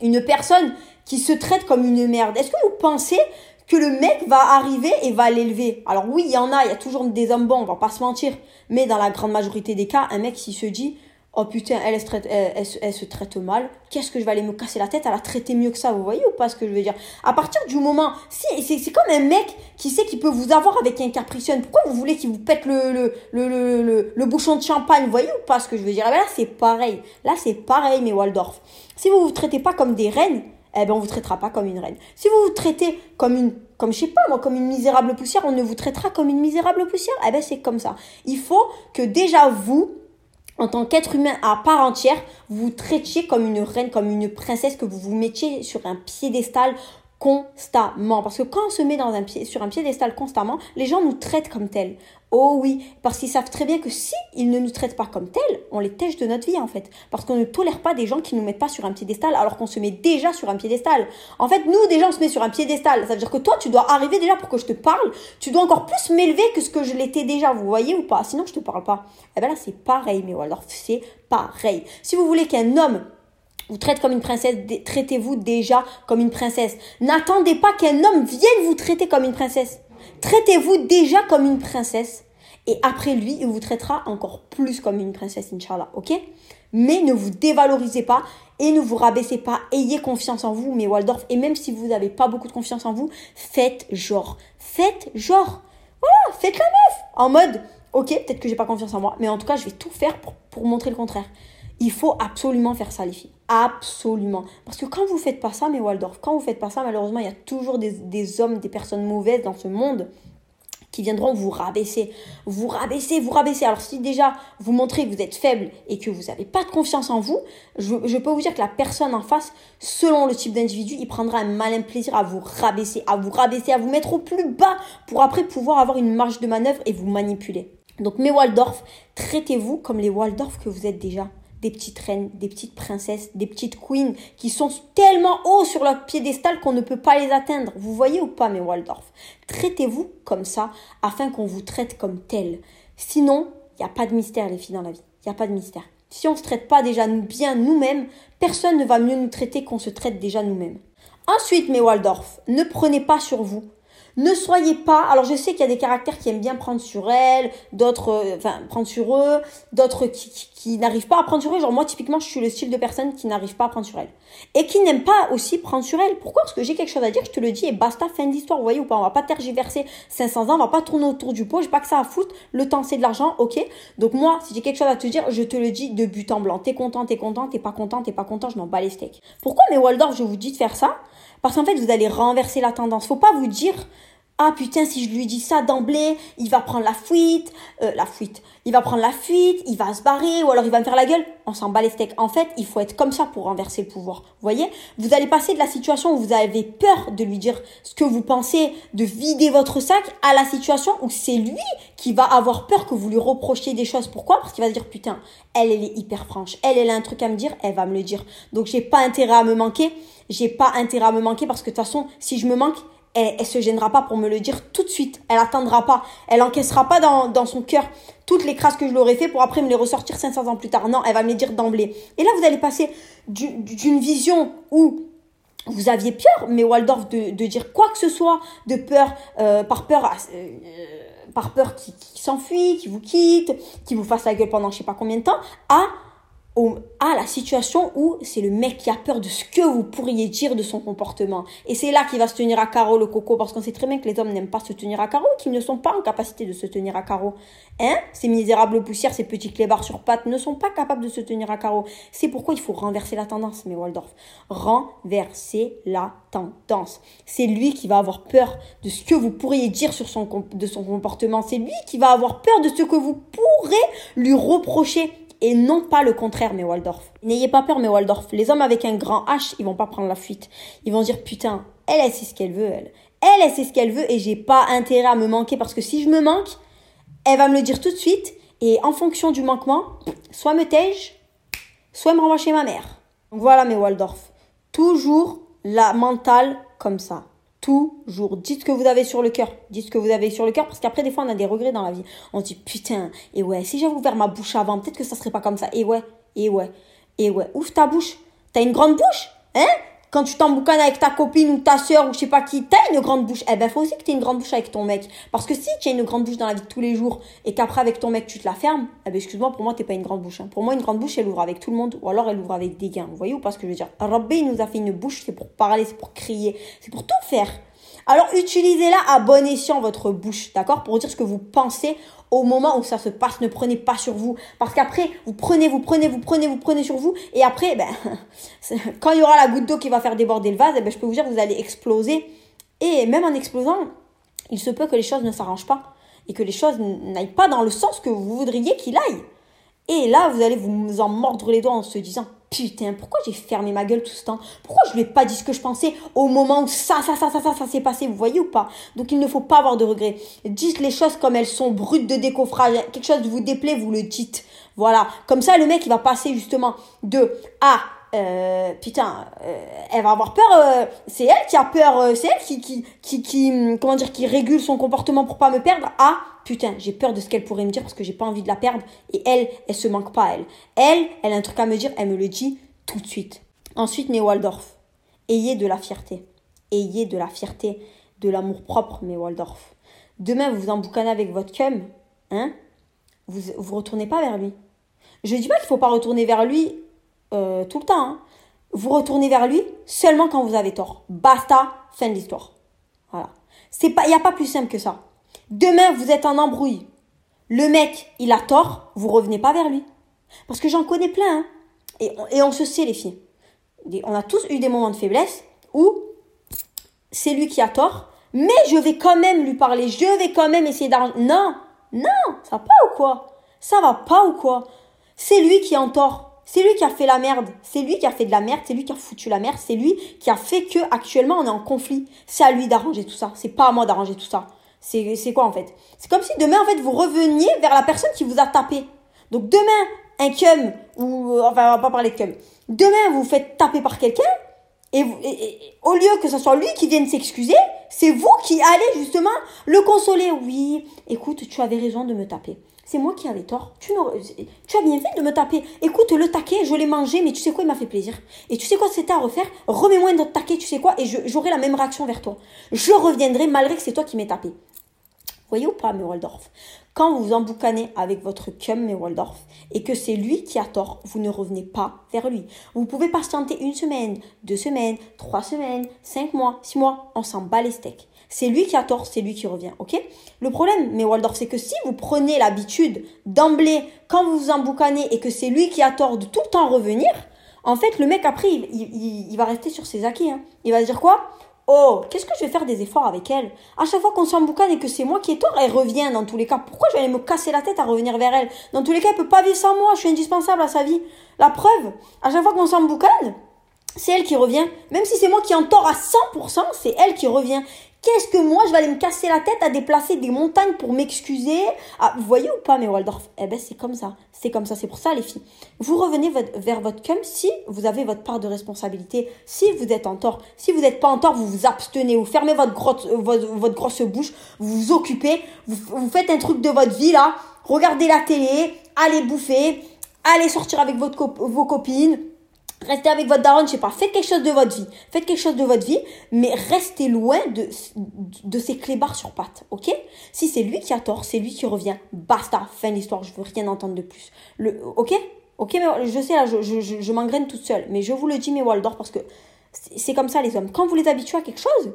une personne qui se traite comme une merde, est-ce que vous pensez que le mec va arriver et va l'élever? Alors oui, il y en a, il y a toujours des hommes bons, on va pas se mentir. Mais dans la grande majorité des cas, un mec s'il se dit Oh putain, elle, elle, se traite, elle, se traite mal. Qu'est-ce que je vais aller me casser la tête Elle a traité mieux que ça, vous voyez ou pas ce que je veux dire? À partir du moment, si c'est comme un mec qui sait qu'il peut vous avoir avec un capriccion, pourquoi vous voulez qu'il vous pète le, le, le, le, bouchon de champagne Vous voyez ou pas ce que je veux dire? Eh ben Là, c'est pareil. Là, c'est pareil, mais Waldorf. Si vous vous traitez pas comme des reines, eh ben on vous traitera pas comme une reine. Si vous vous traitez comme une comme je sais pas moi comme une misérable poussière, on ne vous traitera comme une misérable poussière? Eh ben c'est comme ça. Il faut que déjà vous en tant qu'être humain à part entière, vous traitiez comme une reine, comme une princesse, que vous vous mettiez sur un piédestal constamment. Parce que quand on se met dans un pied, sur un piédestal constamment, les gens nous traitent comme tel. Oh oui, parce qu'ils savent très bien que si ils ne nous traitent pas comme tel, on les tèche de notre vie en fait. Parce qu'on ne tolère pas des gens qui nous mettent pas sur un piédestal alors qu'on se met déjà sur un piédestal. En fait, nous déjà on se met sur un piédestal. Ça veut dire que toi tu dois arriver déjà pour que je te parle. Tu dois encore plus m'élever que ce que je l'étais déjà. Vous voyez ou pas? Sinon je te parle pas. Eh ben là c'est pareil, mais alors c'est pareil. Si vous voulez qu'un homme vous traite comme une princesse, traitez-vous déjà comme une princesse. N'attendez pas qu'un homme vienne vous traiter comme une princesse. Traitez-vous déjà comme une princesse. Et après lui, il vous traitera encore plus comme une princesse, Inch'Allah. Ok? Mais ne vous dévalorisez pas et ne vous rabaissez pas. Ayez confiance en vous, mais Waldorf. Et même si vous n'avez pas beaucoup de confiance en vous, faites genre. Faites genre. Voilà, faites la meuf. En mode, ok, peut-être que j'ai pas confiance en moi, mais en tout cas, je vais tout faire pour montrer le contraire. Il faut absolument faire ça, les filles. Absolument. Parce que quand vous faites pas ça, mais Waldorf, quand vous faites pas ça, malheureusement, il y a toujours des, des hommes, des personnes mauvaises dans ce monde qui viendront vous rabaisser, vous rabaisser, vous rabaisser. Alors si déjà vous montrez que vous êtes faible et que vous n'avez pas de confiance en vous, je, je, peux vous dire que la personne en face, selon le type d'individu, il prendra un malin plaisir à vous rabaisser, à vous rabaisser, à vous mettre au plus bas pour après pouvoir avoir une marge de manœuvre et vous manipuler. Donc mes Waldorf, traitez-vous comme les Waldorf que vous êtes déjà des petites reines, des petites princesses, des petites queens qui sont tellement hauts sur leur piédestal qu'on ne peut pas les atteindre. Vous voyez ou pas, mes Waldorf? Traitez-vous comme ça afin qu'on vous traite comme tel. Sinon, il n'y a pas de mystère, les filles, dans la vie. Il n'y a pas de mystère. Si on ne se traite pas déjà bien nous-mêmes, personne ne va mieux nous traiter qu'on se traite déjà nous-mêmes. Ensuite, mes Waldorf, ne prenez pas sur vous. Ne soyez pas. Alors je sais qu'il y a des caractères qui aiment bien prendre sur elles, d'autres, euh, enfin prendre sur eux, d'autres qui, n'arrivent pas à prendre sur eux. Genre moi typiquement je suis le style de personne qui n'arrive pas à prendre sur elle et qui n'aime pas aussi prendre sur elle. Pourquoi? Parce que j'ai quelque chose à dire, je te le dis et basta, fin d'histoire. Vous voyez ou pas On va pas tergiverser 500 ans, on va pas tourner autour du pot. J'ai pas que ça à foutre. Le temps c'est de l'argent, ok. Donc moi si j'ai quelque chose à te dire, je te le dis de but en blanc. T'es content, t'es content, t'es pas content, t'es pas content, je m'en bats les steaks. Pourquoi mes Waldorf je vous dis de faire ça? Parce qu'en fait vous allez renverser la tendance. Faut pas vous dire ah putain, si je lui dis ça d'emblée, il va prendre la fuite, euh, la fuite, il va prendre la fuite, il va se barrer, ou alors il va me faire la gueule. On s'en bat les steaks. En fait, il faut être comme ça pour renverser le pouvoir. Vous voyez? Vous allez passer de la situation où vous avez peur de lui dire ce que vous pensez, de vider votre sac, à la situation où c'est lui qui va avoir peur que vous lui reprochiez des choses. Pourquoi? Parce qu'il va se dire putain, elle, elle est hyper franche. Elle, elle a un truc à me dire, elle va me le dire. Donc j'ai pas intérêt à me manquer. J'ai pas intérêt à me manquer parce que de toute façon, si je me manque, elle, elle se gênera pas pour me le dire tout de suite. Elle attendra pas. Elle encaissera pas dans, dans son cœur toutes les crasses que je l'aurais fait pour après me les ressortir 500 ans plus tard. Non, elle va me les dire d'emblée. Et là, vous allez passer d'une vision où vous aviez peur, mais Waldorf, de, de dire quoi que ce soit, de peur, euh, par peur, euh, par peur qui, qui s'enfuit, qui vous quitte, qui vous fasse la gueule pendant je sais pas combien de temps, à à la situation où c'est le mec qui a peur de ce que vous pourriez dire de son comportement. Et c'est là qu'il va se tenir à carreau le coco parce qu'on sait très bien que les hommes n'aiment pas se tenir à carreau, qu'ils ne sont pas en capacité de se tenir à carreau. Hein? Ces misérables poussières, ces petits clébards sur pattes ne sont pas capables de se tenir à carreau. C'est pourquoi il faut renverser la tendance, mais Waldorf. Renverser la tendance. C'est lui qui va avoir peur de ce que vous pourriez dire sur son, de son comportement. C'est lui qui va avoir peur de ce que vous pourrez lui reprocher et non pas le contraire, mes Waldorf. N'ayez pas peur, mes Waldorf. Les hommes avec un grand H, ils vont pas prendre la fuite. Ils vont dire, putain, elle, elle sait ce qu'elle veut, elle. Elle, elle sait ce qu'elle veut et j'ai pas intérêt à me manquer parce que si je me manque, elle va me le dire tout de suite et en fonction du manquement, soit me tais soit me renvoie chez ma mère. Donc voilà, mes Waldorf. Toujours la mentale comme ça. Toujours. Dites ce que vous avez sur le cœur. Dites ce que vous avez sur le cœur parce qu'après, des fois, on a des regrets dans la vie. On se dit, putain, et ouais, si j'avais ouvert ma bouche avant, peut-être que ça serait pas comme ça. Et ouais, et ouais, et ouais. Ouvre ta bouche. T'as une grande bouche, hein? Quand tu t'emboucanes avec ta copine ou ta soeur ou je sais pas qui, t'as une grande bouche. Eh ben, faut aussi que t'aies une grande bouche avec ton mec. Parce que si tu as une grande bouche dans la vie de tous les jours et qu'après avec ton mec tu te la fermes, eh ben, excuse-moi, pour moi, t'es pas une grande bouche. Hein. Pour moi, une grande bouche, elle ouvre avec tout le monde ou alors elle ouvre avec des gains. Vous voyez ou pas ce que je veux dire? Rabbi, il nous a fait une bouche, c'est pour parler, c'est pour crier, c'est pour tout faire. Alors utilisez-la à bon escient votre bouche, d'accord? Pour dire ce que vous pensez au moment où ça se passe. Ne prenez pas sur vous. Parce qu'après, vous prenez, vous prenez, vous prenez, vous prenez sur vous. Et après, ben, quand il y aura la goutte d'eau qui va faire déborder le vase, eh ben, je peux vous dire que vous allez exploser. Et même en explosant, il se peut que les choses ne s'arrangent pas. Et que les choses n'aillent pas dans le sens que vous voudriez qu'il aille. Et là, vous allez vous en mordre les doigts en se disant putain, pourquoi j'ai fermé ma gueule tout ce temps? Pourquoi je lui ai pas dit ce que je pensais au moment où ça, ça, ça, ça, ça, ça s'est passé Vous voyez ou pas? Donc il ne faut pas avoir de regrets. Dites les choses comme elles sont, brutes de décoffrage. Quelque chose vous déplaît, vous le dites. Voilà. Comme ça, le mec, il va passer justement de ah euh, putain, euh, elle va avoir peur. Euh, c'est elle qui a peur. Euh, c'est elle qui, qui, qui, qui, hum, comment dire, qui régule son comportement pour pas me perdre. Ah, putain, j'ai peur de ce qu'elle pourrait me dire parce que j'ai pas envie de la perdre. Et elle, elle se manque pas, elle. Elle, elle a un truc à me dire, elle me le dit tout de suite. Ensuite, mes Waldorf. Ayez de la fierté. Ayez de la fierté, de l'amour propre, mes Waldorf. Demain, vous vous emboucanez avec votre cum, hein? Vous vous retournez pas vers lui. Je dis pas qu'il faut pas retourner vers lui euh, tout le temps. Hein. Vous retournez vers lui seulement quand vous avez tort. Basta, fin de l'histoire. Voilà. C'est pas, il y a pas plus simple que ça. Demain, vous êtes en embrouille. Le mec, il a tort, vous revenez pas vers lui. Parce que j'en connais plein. Hein. Et, on, se sait, les filles. On a tous eu des moments de faiblesse où c'est lui qui a tort, Mais je vais quand même lui parler, je vais quand même essayer d'arranger. Non, non, ça va pas ou quoi? Ça va pas ou quoi? C'est lui qui est en tort. C'est lui qui a fait la merde. C'est lui qui a fait de la merde. C'est lui qui a foutu la merde. C'est lui qui a fait que actuellement on est en conflit. C'est à lui d'arranger tout ça. C'est pas à moi d'arranger tout ça. C'est, quoi en fait? C'est comme si demain en fait vous reveniez vers la personne qui vous a tapé. Donc demain un cum ou enfin on va pas parler de cum. Demain vous vous faites taper par quelqu'un et, au lieu que ce soit lui qui vienne s'excuser, c'est vous qui allez justement le consoler. Oui, écoute, tu avais raison de me taper. C'est moi qui avais tort. Tu, tu as bien fait de me taper. Écoute, le taquet, je l'ai mangé, mais tu sais quoi, il m'a fait plaisir. Et tu sais quoi, c'était à refaire? Remets-moi un autre taquet, tu sais quoi, et j'aurai la même réaction vers toi. Je reviendrai malgré que c'est toi qui m'aies tapé. Voyez ou pas, mes Waldorf Quand vous vous emboucanez avec votre cum, mes Waldorf, et que c'est lui qui a tort, vous ne revenez pas vers lui. Vous pouvez patienter une semaine, deux semaines, trois semaines, cinq mois, six mois, on s'en bat les steaks. C'est lui qui a tort, c'est lui qui revient, ok? Le problème, mais Waldorf, c'est que si vous prenez l'habitude d'emblée, quand vous vous emboucanez et que c'est lui qui a tort de tout le temps revenir, en fait, le mec, après, il, va rester sur ses acquis. Hein. Il va dire quoi? Oh, qu'est-ce que je vais faire des efforts avec elle? À chaque fois qu'on s'emboucane et que c'est moi qui ai tort, elle revient dans tous les cas. Pourquoi je vais aller me casser la tête à revenir vers elle? Dans tous les cas, elle peut pas vivre sans moi, je suis indispensable à sa vie. La preuve, à chaque fois qu'on s'emboucane, c'est elle qui revient. Même si c'est moi qui en tort à 100%, c'est elle qui revient. Qu'est-ce que moi, je vais aller me casser la tête à déplacer des montagnes pour m'excuser? Ah, Vous voyez ou pas, mes Waldorf? Eh ben, c'est comme ça. C'est comme ça. C'est pour ça, les filles. Vous revenez vers votre cum si vous avez votre part de responsabilité, si vous êtes en tort. Si vous n'êtes pas en tort, vous vous abstenez, vous fermez votre, grosse, votre, grosse bouche, vous vous occupez, vous, faites un truc de votre vie, là. Regardez la télé, allez bouffer, allez sortir avec votre, vos copines, Restez avec votre daronne, je sais pas, faites quelque chose de votre vie. Faites quelque chose de votre vie, mais restez loin de, de ces clébards sur pattes, ok? Si c'est lui qui a tort, c'est lui qui revient. Basta, fin d'histoire, je veux rien entendre de plus. Le, ok? Ok, mais je sais, là, je, je, je, m'engraine toute seule. Mais je vous le dis, mes Waldorf, parce que c'est comme ça, les hommes. Quand vous les habituez à quelque chose,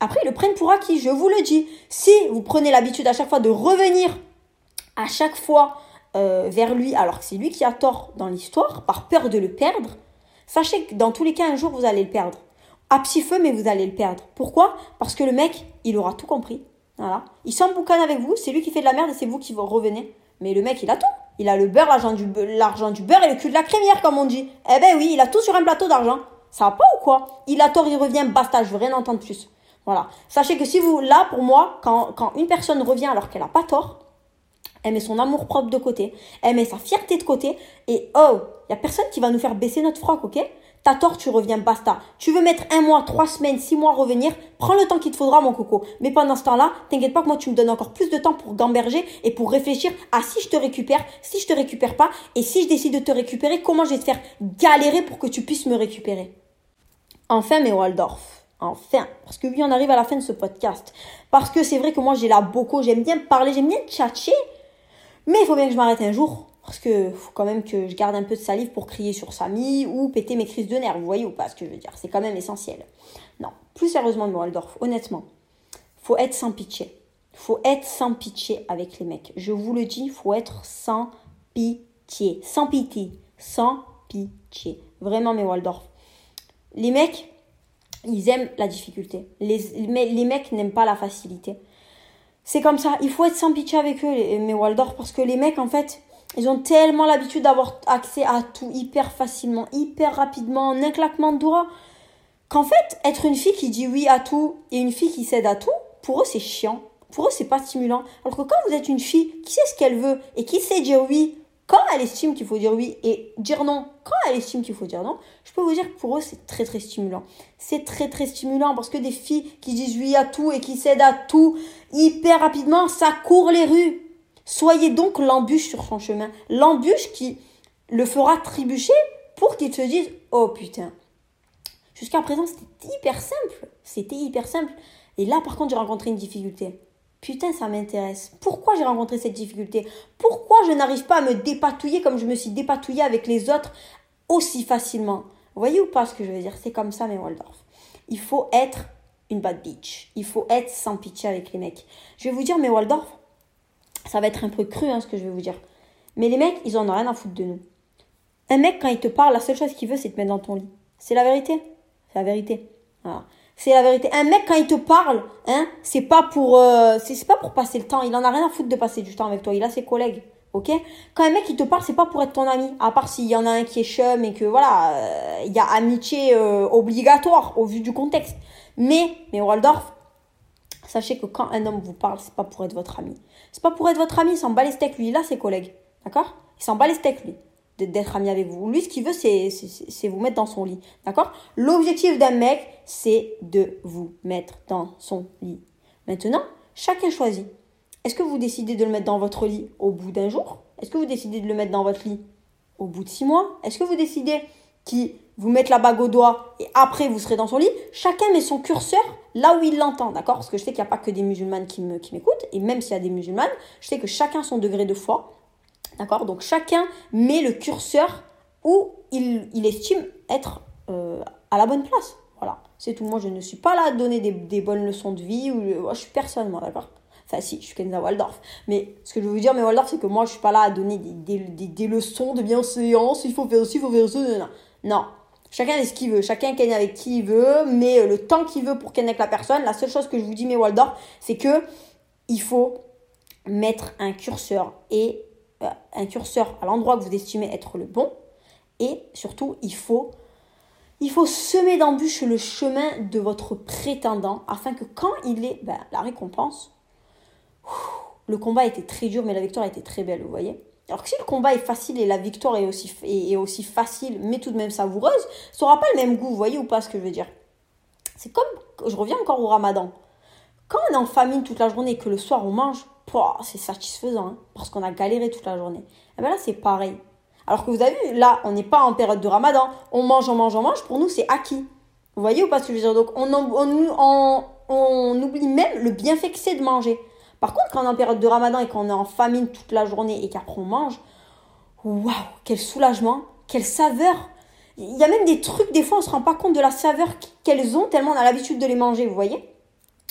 après, ils le prennent pour acquis, je vous le dis. Si vous prenez l'habitude à chaque fois de revenir à chaque fois euh, vers lui, alors que c'est lui qui a tort dans l'histoire, par peur de le perdre, Sachez que dans tous les cas, un jour, vous allez le perdre. À petit feu, mais vous allez le perdre. Pourquoi? Parce que le mec, il aura tout compris. Voilà. Il s'emboucane avec vous, c'est lui qui fait de la merde et c'est vous qui revenez. Mais le mec, il a tout. Il a le beurre, l'argent du, l'argent du beurre et le cul de la crémière, comme on dit. Eh ben oui, il a tout sur un plateau d'argent. Ça va pas ou quoi? Il a tort, il revient, basta, je veux rien entendre plus. Voilà. Sachez que si vous, là, pour moi, quand, quand une personne revient alors qu'elle a pas tort, elle met son amour propre de côté, elle met sa fierté de côté, et oh, il y a personne qui va nous faire baisser notre froc, ok? T'as tort, tu reviens, basta. Tu veux mettre un mois, trois semaines, six mois revenir, prends le temps qu'il te faudra, mon coco. Mais pendant ce temps-là, t'inquiète pas que moi, tu me donnes encore plus de temps pour gamberger et pour réfléchir à si je te récupère, si je te récupère pas, et si je décide de te récupérer, comment je vais te faire galérer pour que tu puisses me récupérer? Enfin, mes Waldorf. Enfin, parce que oui, on arrive à la fin de ce podcast. Parce que c'est vrai que moi, j'ai la beaucoup, j'aime bien parler, j'aime bien tchatcher. Mais il faut bien que je m'arrête un jour. Parce que faut quand même que je garde un peu de salive pour crier sur Samy ou péter mes crises de nerfs. Vous voyez ou pas ce que je veux dire C'est quand même essentiel. Non, plus sérieusement, Waldorf, honnêtement, faut être sans pitié. Faut être sans pitié avec les mecs. Je vous le dis, faut être sans pitié. Sans pitié. Sans pitié. Vraiment, mes Waldorf. Les mecs, ils aiment la difficulté. Les, les mecs n'aiment pas la facilité. C'est comme ça. Il faut être sans pitié avec eux, les, mes Waldorf, parce que les mecs, en fait, ils ont tellement l'habitude d'avoir accès à tout hyper facilement, hyper rapidement, en un claquement de doigts, qu'en fait, être une fille qui dit oui à tout et une fille qui cède à tout, pour eux, c'est chiant. Pour eux, c'est pas stimulant. Alors que quand vous êtes une fille qui sait ce qu'elle veut et qui sait dire oui quand elle estime qu'il faut dire oui et dire non quand elle estime qu'il faut dire non, je peux vous dire que pour eux, c'est très très stimulant. C'est très très stimulant parce que des filles qui disent oui à tout et qui cèdent à tout hyper rapidement, ça court les rues. Soyez donc l'embûche sur son chemin. L'embûche qui le fera trébucher pour qu'il se dise oh putain. Jusqu'à présent, c'était hyper simple. C'était hyper simple. Et là, par contre, j'ai rencontré une difficulté. Putain, ça m'intéresse. Pourquoi j'ai rencontré cette difficulté? Pourquoi je n'arrive pas à me dépatouiller comme je me suis dépatouillée avec les autres aussi facilement? Vous voyez ou pas ce que je veux dire? C'est comme ça, mes Waldorf. Il faut être une bad bitch. Il faut être sans pitié avec les mecs. Je vais vous dire, mes Waldorf, ça va être un peu cru hein, ce que je vais vous dire. Mais les mecs, ils en ont rien à foutre de nous. Un mec, quand il te parle, la seule chose qu'il veut, c'est te mettre dans ton lit. C'est la vérité. C'est la vérité. C'est la vérité. Un mec quand il te parle, hein, c'est pas pour euh, c'est pas pour passer le temps, il en a rien à foutre de passer du temps avec toi, il a ses collègues. OK? Quand un mec il te parle, c'est pas pour être ton ami, à part s'il y en a un qui est chum et que voilà, euh, il y a amitié euh, obligatoire au vu du contexte. Mais mais Waldorf, sachez que quand un homme vous parle, c'est pas pour être votre ami. C'est pas pour être votre ami, il s'en bat les steaks lui, il a ses collègues. D'accord? Il s'en bat les steaks lui d'être ami avec vous. Lui, ce qu'il veut, c'est vous mettre dans son lit. D'accord? L'objectif d'un mec, c'est de vous mettre dans son lit. Maintenant, chacun choisit. Est-ce que vous décidez de le mettre dans votre lit au bout d'un jour? Est-ce que vous décidez de le mettre dans votre lit au bout de six mois? Est-ce que vous décidez qu'il vous mette la bague au doigt et après vous serez dans son lit? Chacun met son curseur là où il l'entend, d'accord? Parce que je sais qu'il n'y a pas que des musulmanes qui m'écoutent, et même s'il y a des musulmanes, je sais que chacun son degré de foi. D'accord? Donc chacun met le curseur où il, estime être euh, à la bonne place. Voilà, c'est tout. Moi, je ne suis pas là à donner des, bonnes leçons de vie. Ou, je suis personne, moi, d'accord? Enfin, si, je suis Kenza Waldorf. Mais ce que je veux vous dire, mais Waldorf, c'est que moi, je suis pas là à donner des, des, leçons de bienséance. Il faut faire aussi, il faut faire ça. Non, non. Chacun est ce qu'il veut. Chacun ken avec qui il veut. Mais le temps qu'il veut pour ken avec la personne. La seule chose que je vous dis, mais Waldorf, c'est que il faut mettre un curseur et euh, un curseur à l'endroit que vous estimez être le bon. Et surtout, il faut, il faut semer d'embûches le chemin de votre prétendant afin que quand il est ben, la récompense, le combat était très dur, mais la victoire était très belle, vous voyez. Alors que si le combat est facile et la victoire est aussi, est, aussi facile, mais tout de même savoureuse, ça n'aura pas le même goût, vous voyez ou pas ce que je veux dire C'est comme, je reviens encore au ramadan. Quand on est en famine toute la journée et que le soir on mange, c'est satisfaisant, hein, parce qu'on a galéré toute la journée. Et eh bien là, c'est pareil. Alors que vous avez vu, là, on n'est pas en période de ramadan. On mange, on mange, on mange. Pour nous, c'est acquis. Vous voyez ou pas ce que je veux dire? Donc, on, on, oublie même le bienfait que c'est de manger. Par contre, quand on est en période de ramadan et qu'on est en famine toute la journée et qu'après on mange, waouh, quel soulagement, quelle saveur. Il y a même des trucs, des fois, on ne se rend pas compte de la saveur qu'elles ont tellement on a l'habitude de les manger, vous voyez?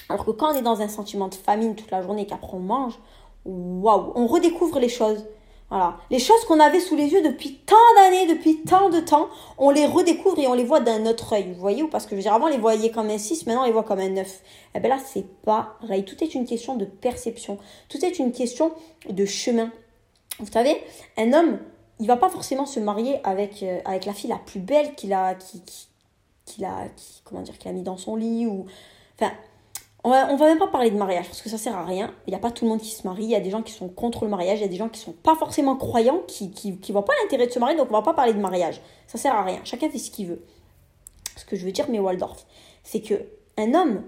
Alors que quand on est dans un sentiment de famine toute la journée, qu'après on mange, waouh, on redécouvre les choses. Voilà. Les choses qu'on avait sous les yeux depuis tant d'années, depuis tant de temps, on les redécouvre et on les voit d'un autre œil. Vous voyez parce que je veux dire, avant on les voyait comme un 6, maintenant on les voit comme un 9. Et eh bien là, c'est pareil. Tout est une question de perception. Tout est une question de chemin. Vous savez, un homme, il va pas forcément se marier avec, euh, avec la fille la plus belle qu'il a, qui, qui, a, comment dire, qu'il a mis dans son lit ou, enfin, on va, va même pas parler de mariage parce que ça sert à rien. Il n'y a pas tout le monde qui se marie. Il y a des gens qui sont contre le mariage. Il y a des gens qui sont pas forcément croyants, qui, qui, qui voient pas l'intérêt de se marier. Donc on va pas parler de mariage. Ça sert à rien. Chacun fait ce qu'il veut. Ce que je veux dire, mais Waldorf, c'est que un homme,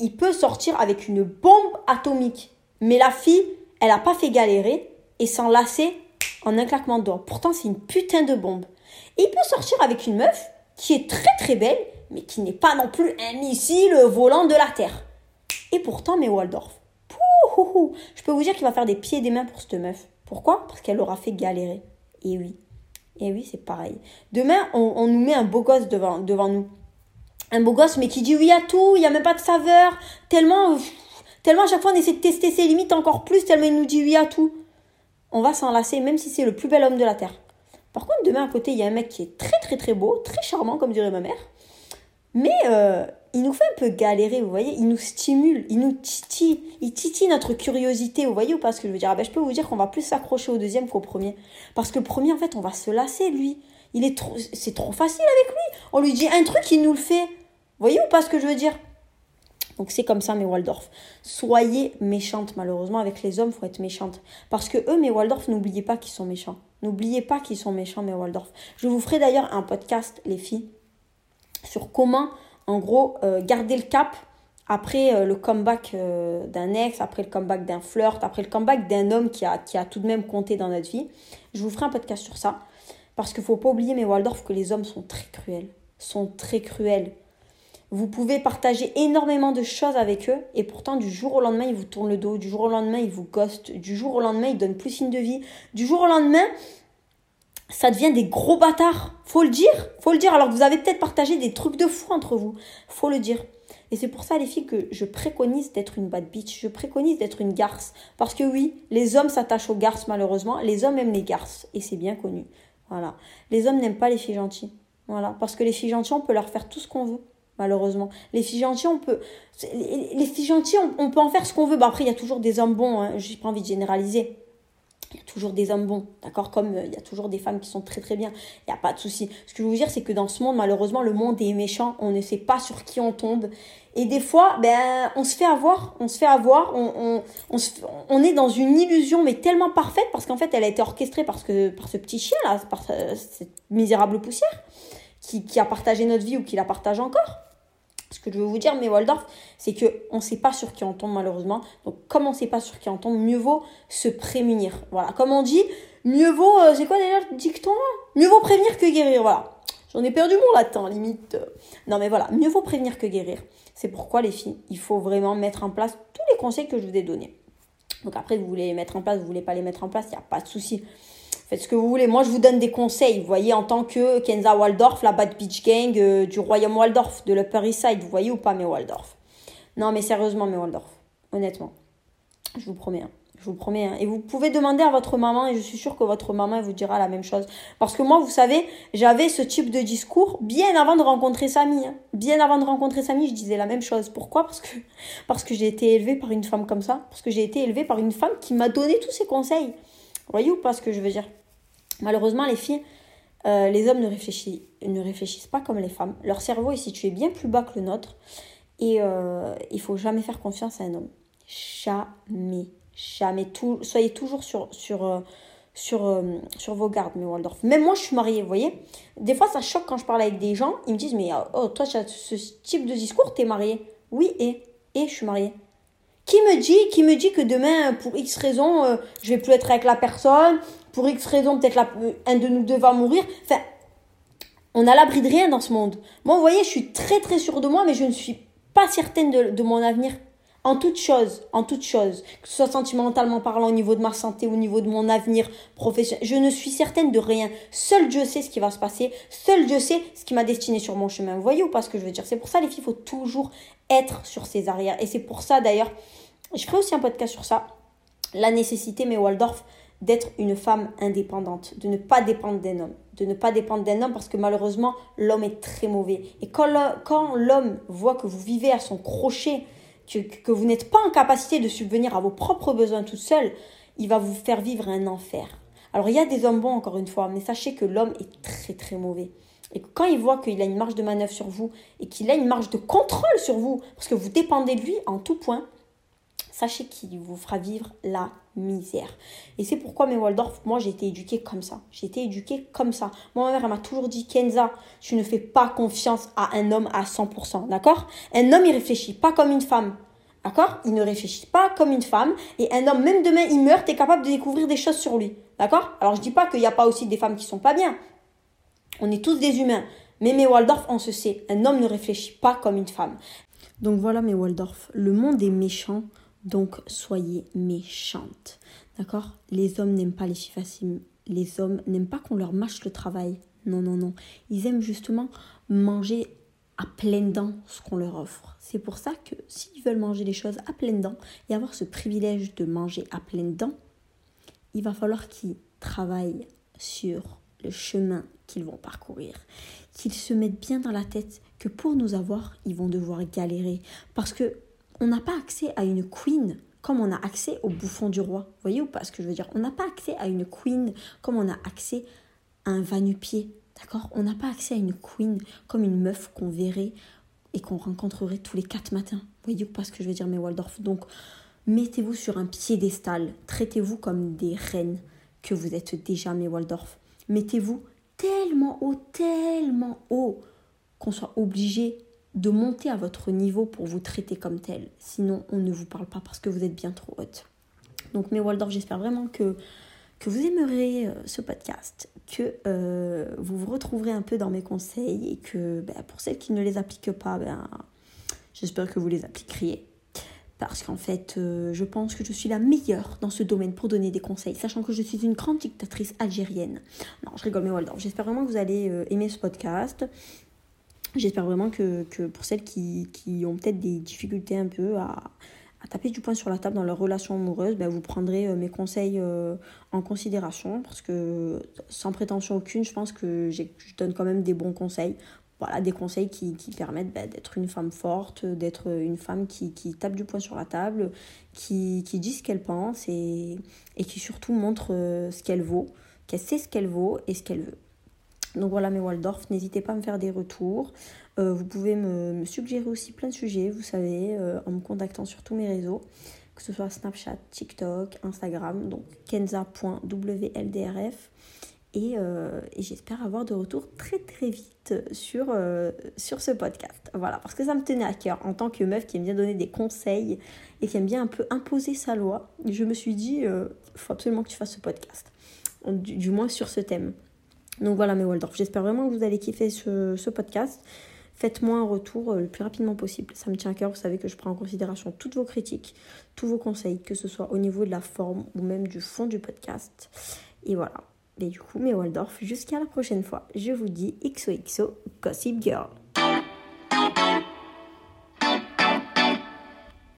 il peut sortir avec une bombe atomique. Mais la fille, elle a pas fait galérer et s'enlacer en un claquement de doigts. Pourtant, c'est une putain de bombe. Il peut sortir avec une meuf qui est très très belle, mais qui n'est pas non plus un missile volant de la Terre. Et pourtant, mais Waldorf, je peux vous dire qu'il va faire des pieds et des mains pour cette meuf. Pourquoi? Parce qu'elle aura fait galérer. Et oui. Et oui, c'est pareil. Demain, on, nous met un beau gosse devant, nous. Un beau gosse, mais qui dit oui à tout, il n'y a même pas de saveur. Tellement, tellement à chaque fois on essaie de tester ses limites encore plus, tellement il nous dit oui à tout. On va s'enlacer, même si c'est le plus bel homme de la Terre. Par contre, demain à côté, il y a un mec qui est très très très beau, très charmant, comme dirait ma mère. Mais euh, il nous fait un peu galérer, vous voyez, il nous stimule, il nous titille, il titille notre curiosité, vous voyez ou pas ce que je veux dire? Ah ben, Je peux vous dire qu'on va plus s'accrocher au deuxième qu'au premier. Parce que le premier, en fait, on va se lasser, lui. Il est c'est trop facile avec lui. On lui dit un truc, il nous le fait. Vous voyez ou pas ce que je veux dire? Donc c'est comme ça, mes Waldorf. Soyez méchantes, malheureusement, avec les hommes, faut être méchante. Parce que eux, mes Waldorf, n'oubliez pas qu'ils sont méchants. N'oubliez pas qu'ils sont méchants, mes Waldorf. Je vous ferai d'ailleurs un podcast, les filles, sur comment, en gros, euh, garder le cap après euh, le comeback euh, d'un ex, après le comeback d'un flirt, après le comeback d'un homme qui a, qui a tout de même compté dans notre vie. Je vous ferai un podcast sur ça. Parce qu'il ne faut pas oublier, mes Waldorf, que les hommes sont très cruels. Sont très cruels. Vous pouvez partager énormément de choses avec eux et pourtant du jour au lendemain ils vous tournent le dos, du jour au lendemain ils vous ghostent, du jour au lendemain ils donnent plus signe de vie, du jour au lendemain ça devient des gros bâtards. Faut le dire, faut le dire. Alors que vous avez peut-être partagé des trucs de fou entre vous. Faut le dire. Et c'est pour ça, les filles, que je préconise d'être une bad bitch. Je préconise d'être une garce. Parce que oui, les hommes s'attachent aux garces, malheureusement. Les hommes aiment les garces. Et c'est bien connu. Voilà. Les hommes n'aiment pas les filles gentilles. Voilà. Parce que les filles gentilles, on peut leur faire tout ce qu'on veut. malheureusement. Les filles gentilles, on peut. Les, filles gentilles, on, peut en faire ce qu'on veut. Bah, après, il y a toujours des hommes bons, hein. j'ai pas envie de généraliser. Il y a toujours des hommes bons, d'accord Comme euh, il y a toujours des femmes qui sont très très bien. Il n'y a pas de souci. Ce que je veux vous dire, c'est que dans ce monde, malheureusement, le monde est méchant. On ne sait pas sur qui on tombe. Et des fois, ben, on se fait avoir. On se fait avoir. On, on, on, est dans une illusion, mais tellement parfaite, parce qu'en fait, elle a été orchestrée par ce, par ce petit chien, là, par cette misérable poussière, qui, qui a partagé notre vie ou qui la partage encore. Ce que je veux vous dire, mais Waldorf, c'est que on ne sait pas sur qui on tombe malheureusement. Donc comme on ne sait pas sur qui on tombe, mieux vaut se prémunir. Voilà, comme on dit, mieux vaut, euh, c'est quoi déjà le dicton Mieux vaut prévenir que guérir. Voilà. J'en ai perdu mon latin, limite. Non mais voilà, mieux vaut prévenir que guérir. C'est pourquoi les filles, il faut vraiment mettre en place tous les conseils que je vous ai donnés. Donc après, vous voulez les mettre en place, vous voulez pas les mettre en place, il n'y a pas de souci. Faites ce que vous voulez. Moi, je vous donne des conseils. Vous voyez, en tant que Kenza Waldorf, la Bad Beach Gang euh, du Royaume Waldorf, de l'Upper East Side. Vous voyez ou pas, mes Waldorf? Non, mais sérieusement, mes Waldorf. Honnêtement. Je vous promets. Hein. Je vous promets. Hein. Et vous pouvez demander à votre maman, et je suis sûre que votre maman vous dira la même chose. Parce que moi, vous savez, j'avais ce type de discours bien avant de rencontrer Samy. Hein. Bien avant de rencontrer Samy, je disais la même chose. Pourquoi? Parce que, parce que j'ai été élevée par une femme comme ça. Parce que j'ai été élevée par une femme qui m'a donné tous ces conseils. Vous voyez ou pas ce que je veux dire? Malheureusement, les filles, euh, les hommes ne réfléchissent, pas comme les femmes. Leur cerveau est situé bien plus bas que le nôtre. Et euh, il faut jamais faire confiance à un homme. Jamais. Jamais. Soyez toujours euh, euh, sur vos gardes, mes Waldorf. Même moi, je suis mariée, vous voyez. Des fois, ça choque quand je parle avec des gens. Ils me disent, mais oh, toi, tu as ce type de discours, t'es mariée. Oui, et, je suis mariée. Qui me dit, qui me dit que demain, pour X raison, je vais plus être avec la personne, pour X raison, peut-être un de nous deux va mourir. Enfin, on a l'abri de rien dans ce monde. Moi, vous voyez, je suis très très sûre de moi, mais je ne suis pas certaine de, mon avenir. En toute chose, en toute chose, que ce soit sentimentalement parlant, au niveau de ma santé, au niveau de mon avenir professionnel, je ne suis certaine de rien. Seul Dieu sait ce qui va se passer. Seul Dieu sait ce qui m'a destiné sur mon chemin. Vous voyez ou pas ce que je veux dire? C'est pour ça, les filles, il faut toujours être sur ses arrières. Et c'est pour ça, d'ailleurs, je ferai aussi un podcast sur ça. La nécessité, mais Waldorf, d'être une femme indépendante, de ne pas dépendre d'un homme, de ne pas dépendre d'un homme parce que malheureusement l'homme est très mauvais. Et quand l'homme voit que vous vivez à son crochet, que, vous n'êtes pas en capacité de subvenir à vos propres besoins tout seul, il va vous faire vivre un enfer. Alors il y a des hommes bons encore une fois, mais sachez que l'homme est très très mauvais. Et quand il voit qu'il a une marge de manœuvre sur vous et qu'il a une marge de contrôle sur vous, parce que vous dépendez de lui en tout point, sachez qu'il vous fera vivre la misère. Et c'est pourquoi mes Waldorf, moi j'ai été éduquée comme ça. J'ai été éduquée comme ça. Moi, ma mère, elle m'a toujours dit, Kenza, tu ne fais pas confiance à un homme à 100%, d'accord? Un homme, il réfléchit pas comme une femme. D'accord? Il ne réfléchit pas comme une femme. Et un homme, même demain, il meurt, tu es capable de découvrir des choses sur lui. D'accord? Alors, je dis pas qu'il n'y a pas aussi des femmes qui sont pas bien. On est tous des humains. Mais mes Waldorf, on se sait. Un homme ne réfléchit pas comme une femme. Donc voilà mes Waldorf. Le monde est méchant. Donc soyez méchante. D'accord? Les hommes n'aiment pas les filles faciles. Les hommes n'aiment pas qu'on leur mâche le travail. Non, non, non. Ils aiment justement manger à pleines dents ce qu'on leur offre. C'est pour ça que s'ils veulent manger les choses à pleines dents et avoir ce privilège de manger à pleines dents, il va falloir qu'ils travaillent sur le chemin qu'ils vont parcourir. Qu'ils se mettent bien dans la tête que pour nous avoir, ils vont devoir galérer. Parce que on n'a pas accès à une queen comme on a accès au bouffon du roi. Voyez ou pas ce que je veux dire? On n'a pas accès à une queen comme on a accès à un vanupier. D'accord? On n'a pas accès à une queen comme une meuf qu'on verrait et qu'on rencontrerait tous les quatre matins. Voyez ou pas ce que je veux dire, mes Waldorf? Donc, mettez-vous sur un piédestal. Traitez-vous comme des reines que vous êtes déjà, mes Waldorf. Mettez-vous tellement haut, tellement haut qu'on soit obligé de monter à votre niveau pour vous traiter comme tel. Sinon, on ne vous parle pas parce que vous êtes bien trop haute. Donc, mes Waldorf, j'espère vraiment que, vous aimerez euh, ce podcast, que euh, vous vous retrouverez un peu dans mes conseils et que ben, pour celles qui ne les appliquent pas, ben, j'espère que vous les appliqueriez. Parce qu'en fait, euh, je pense que je suis la meilleure dans ce domaine pour donner des conseils, sachant que je suis une grande dictatrice algérienne. Non, je rigole, mes Waldorf. J'espère vraiment que vous allez aimer ce podcast. J'espère vraiment que, pour celles qui, ont peut-être des difficultés un peu à, taper du poing sur la table dans leur relation amoureuse, ben vous prendrez euh, mes conseils euh, en considération parce que sans prétention aucune, je pense que je donne quand même des bons conseils. voilà, des conseils qui, permettent bah, d'être une femme forte, d'être une femme qui, tape du poing sur la table, qui, qui dit ce qu'elle pense et, et qui surtout montre ce qu'elle vaut, qu'elle sait ce qu'elle vaut et ce qu'elle veut. Donc voilà mes Waldorf, n'hésitez pas à me faire des retours. Euh, vous pouvez me, suggérer aussi plein de sujets, vous savez, euh, en me contactant sur tous mes réseaux, que ce soit Snapchat, TikTok, Instagram, donc kenza.wldrf. Et, euh, et j'espère avoir de retours très très vite sur, sur ce podcast. Voilà, parce que ça me tenait à cœur en tant que meuf qui aime bien donner des conseils et qui aime bien un peu imposer sa loi. Je me suis dit, il faut absolument que tu fasses ce podcast, du moins sur ce thème. Donc voilà mes Waldorf, j'espère vraiment que vous allez kiffer ce, podcast. Faites-moi un retour euh, le plus rapidement possible. Ça me tient à cœur, vous savez que je prends en considération toutes vos critiques, tous vos conseils, que ce soit au niveau de la forme ou même du fond du podcast. Et voilà. Et du coup, mes Waldorf, jusqu'à la prochaine fois, je vous dis XOXO Gossip Girl.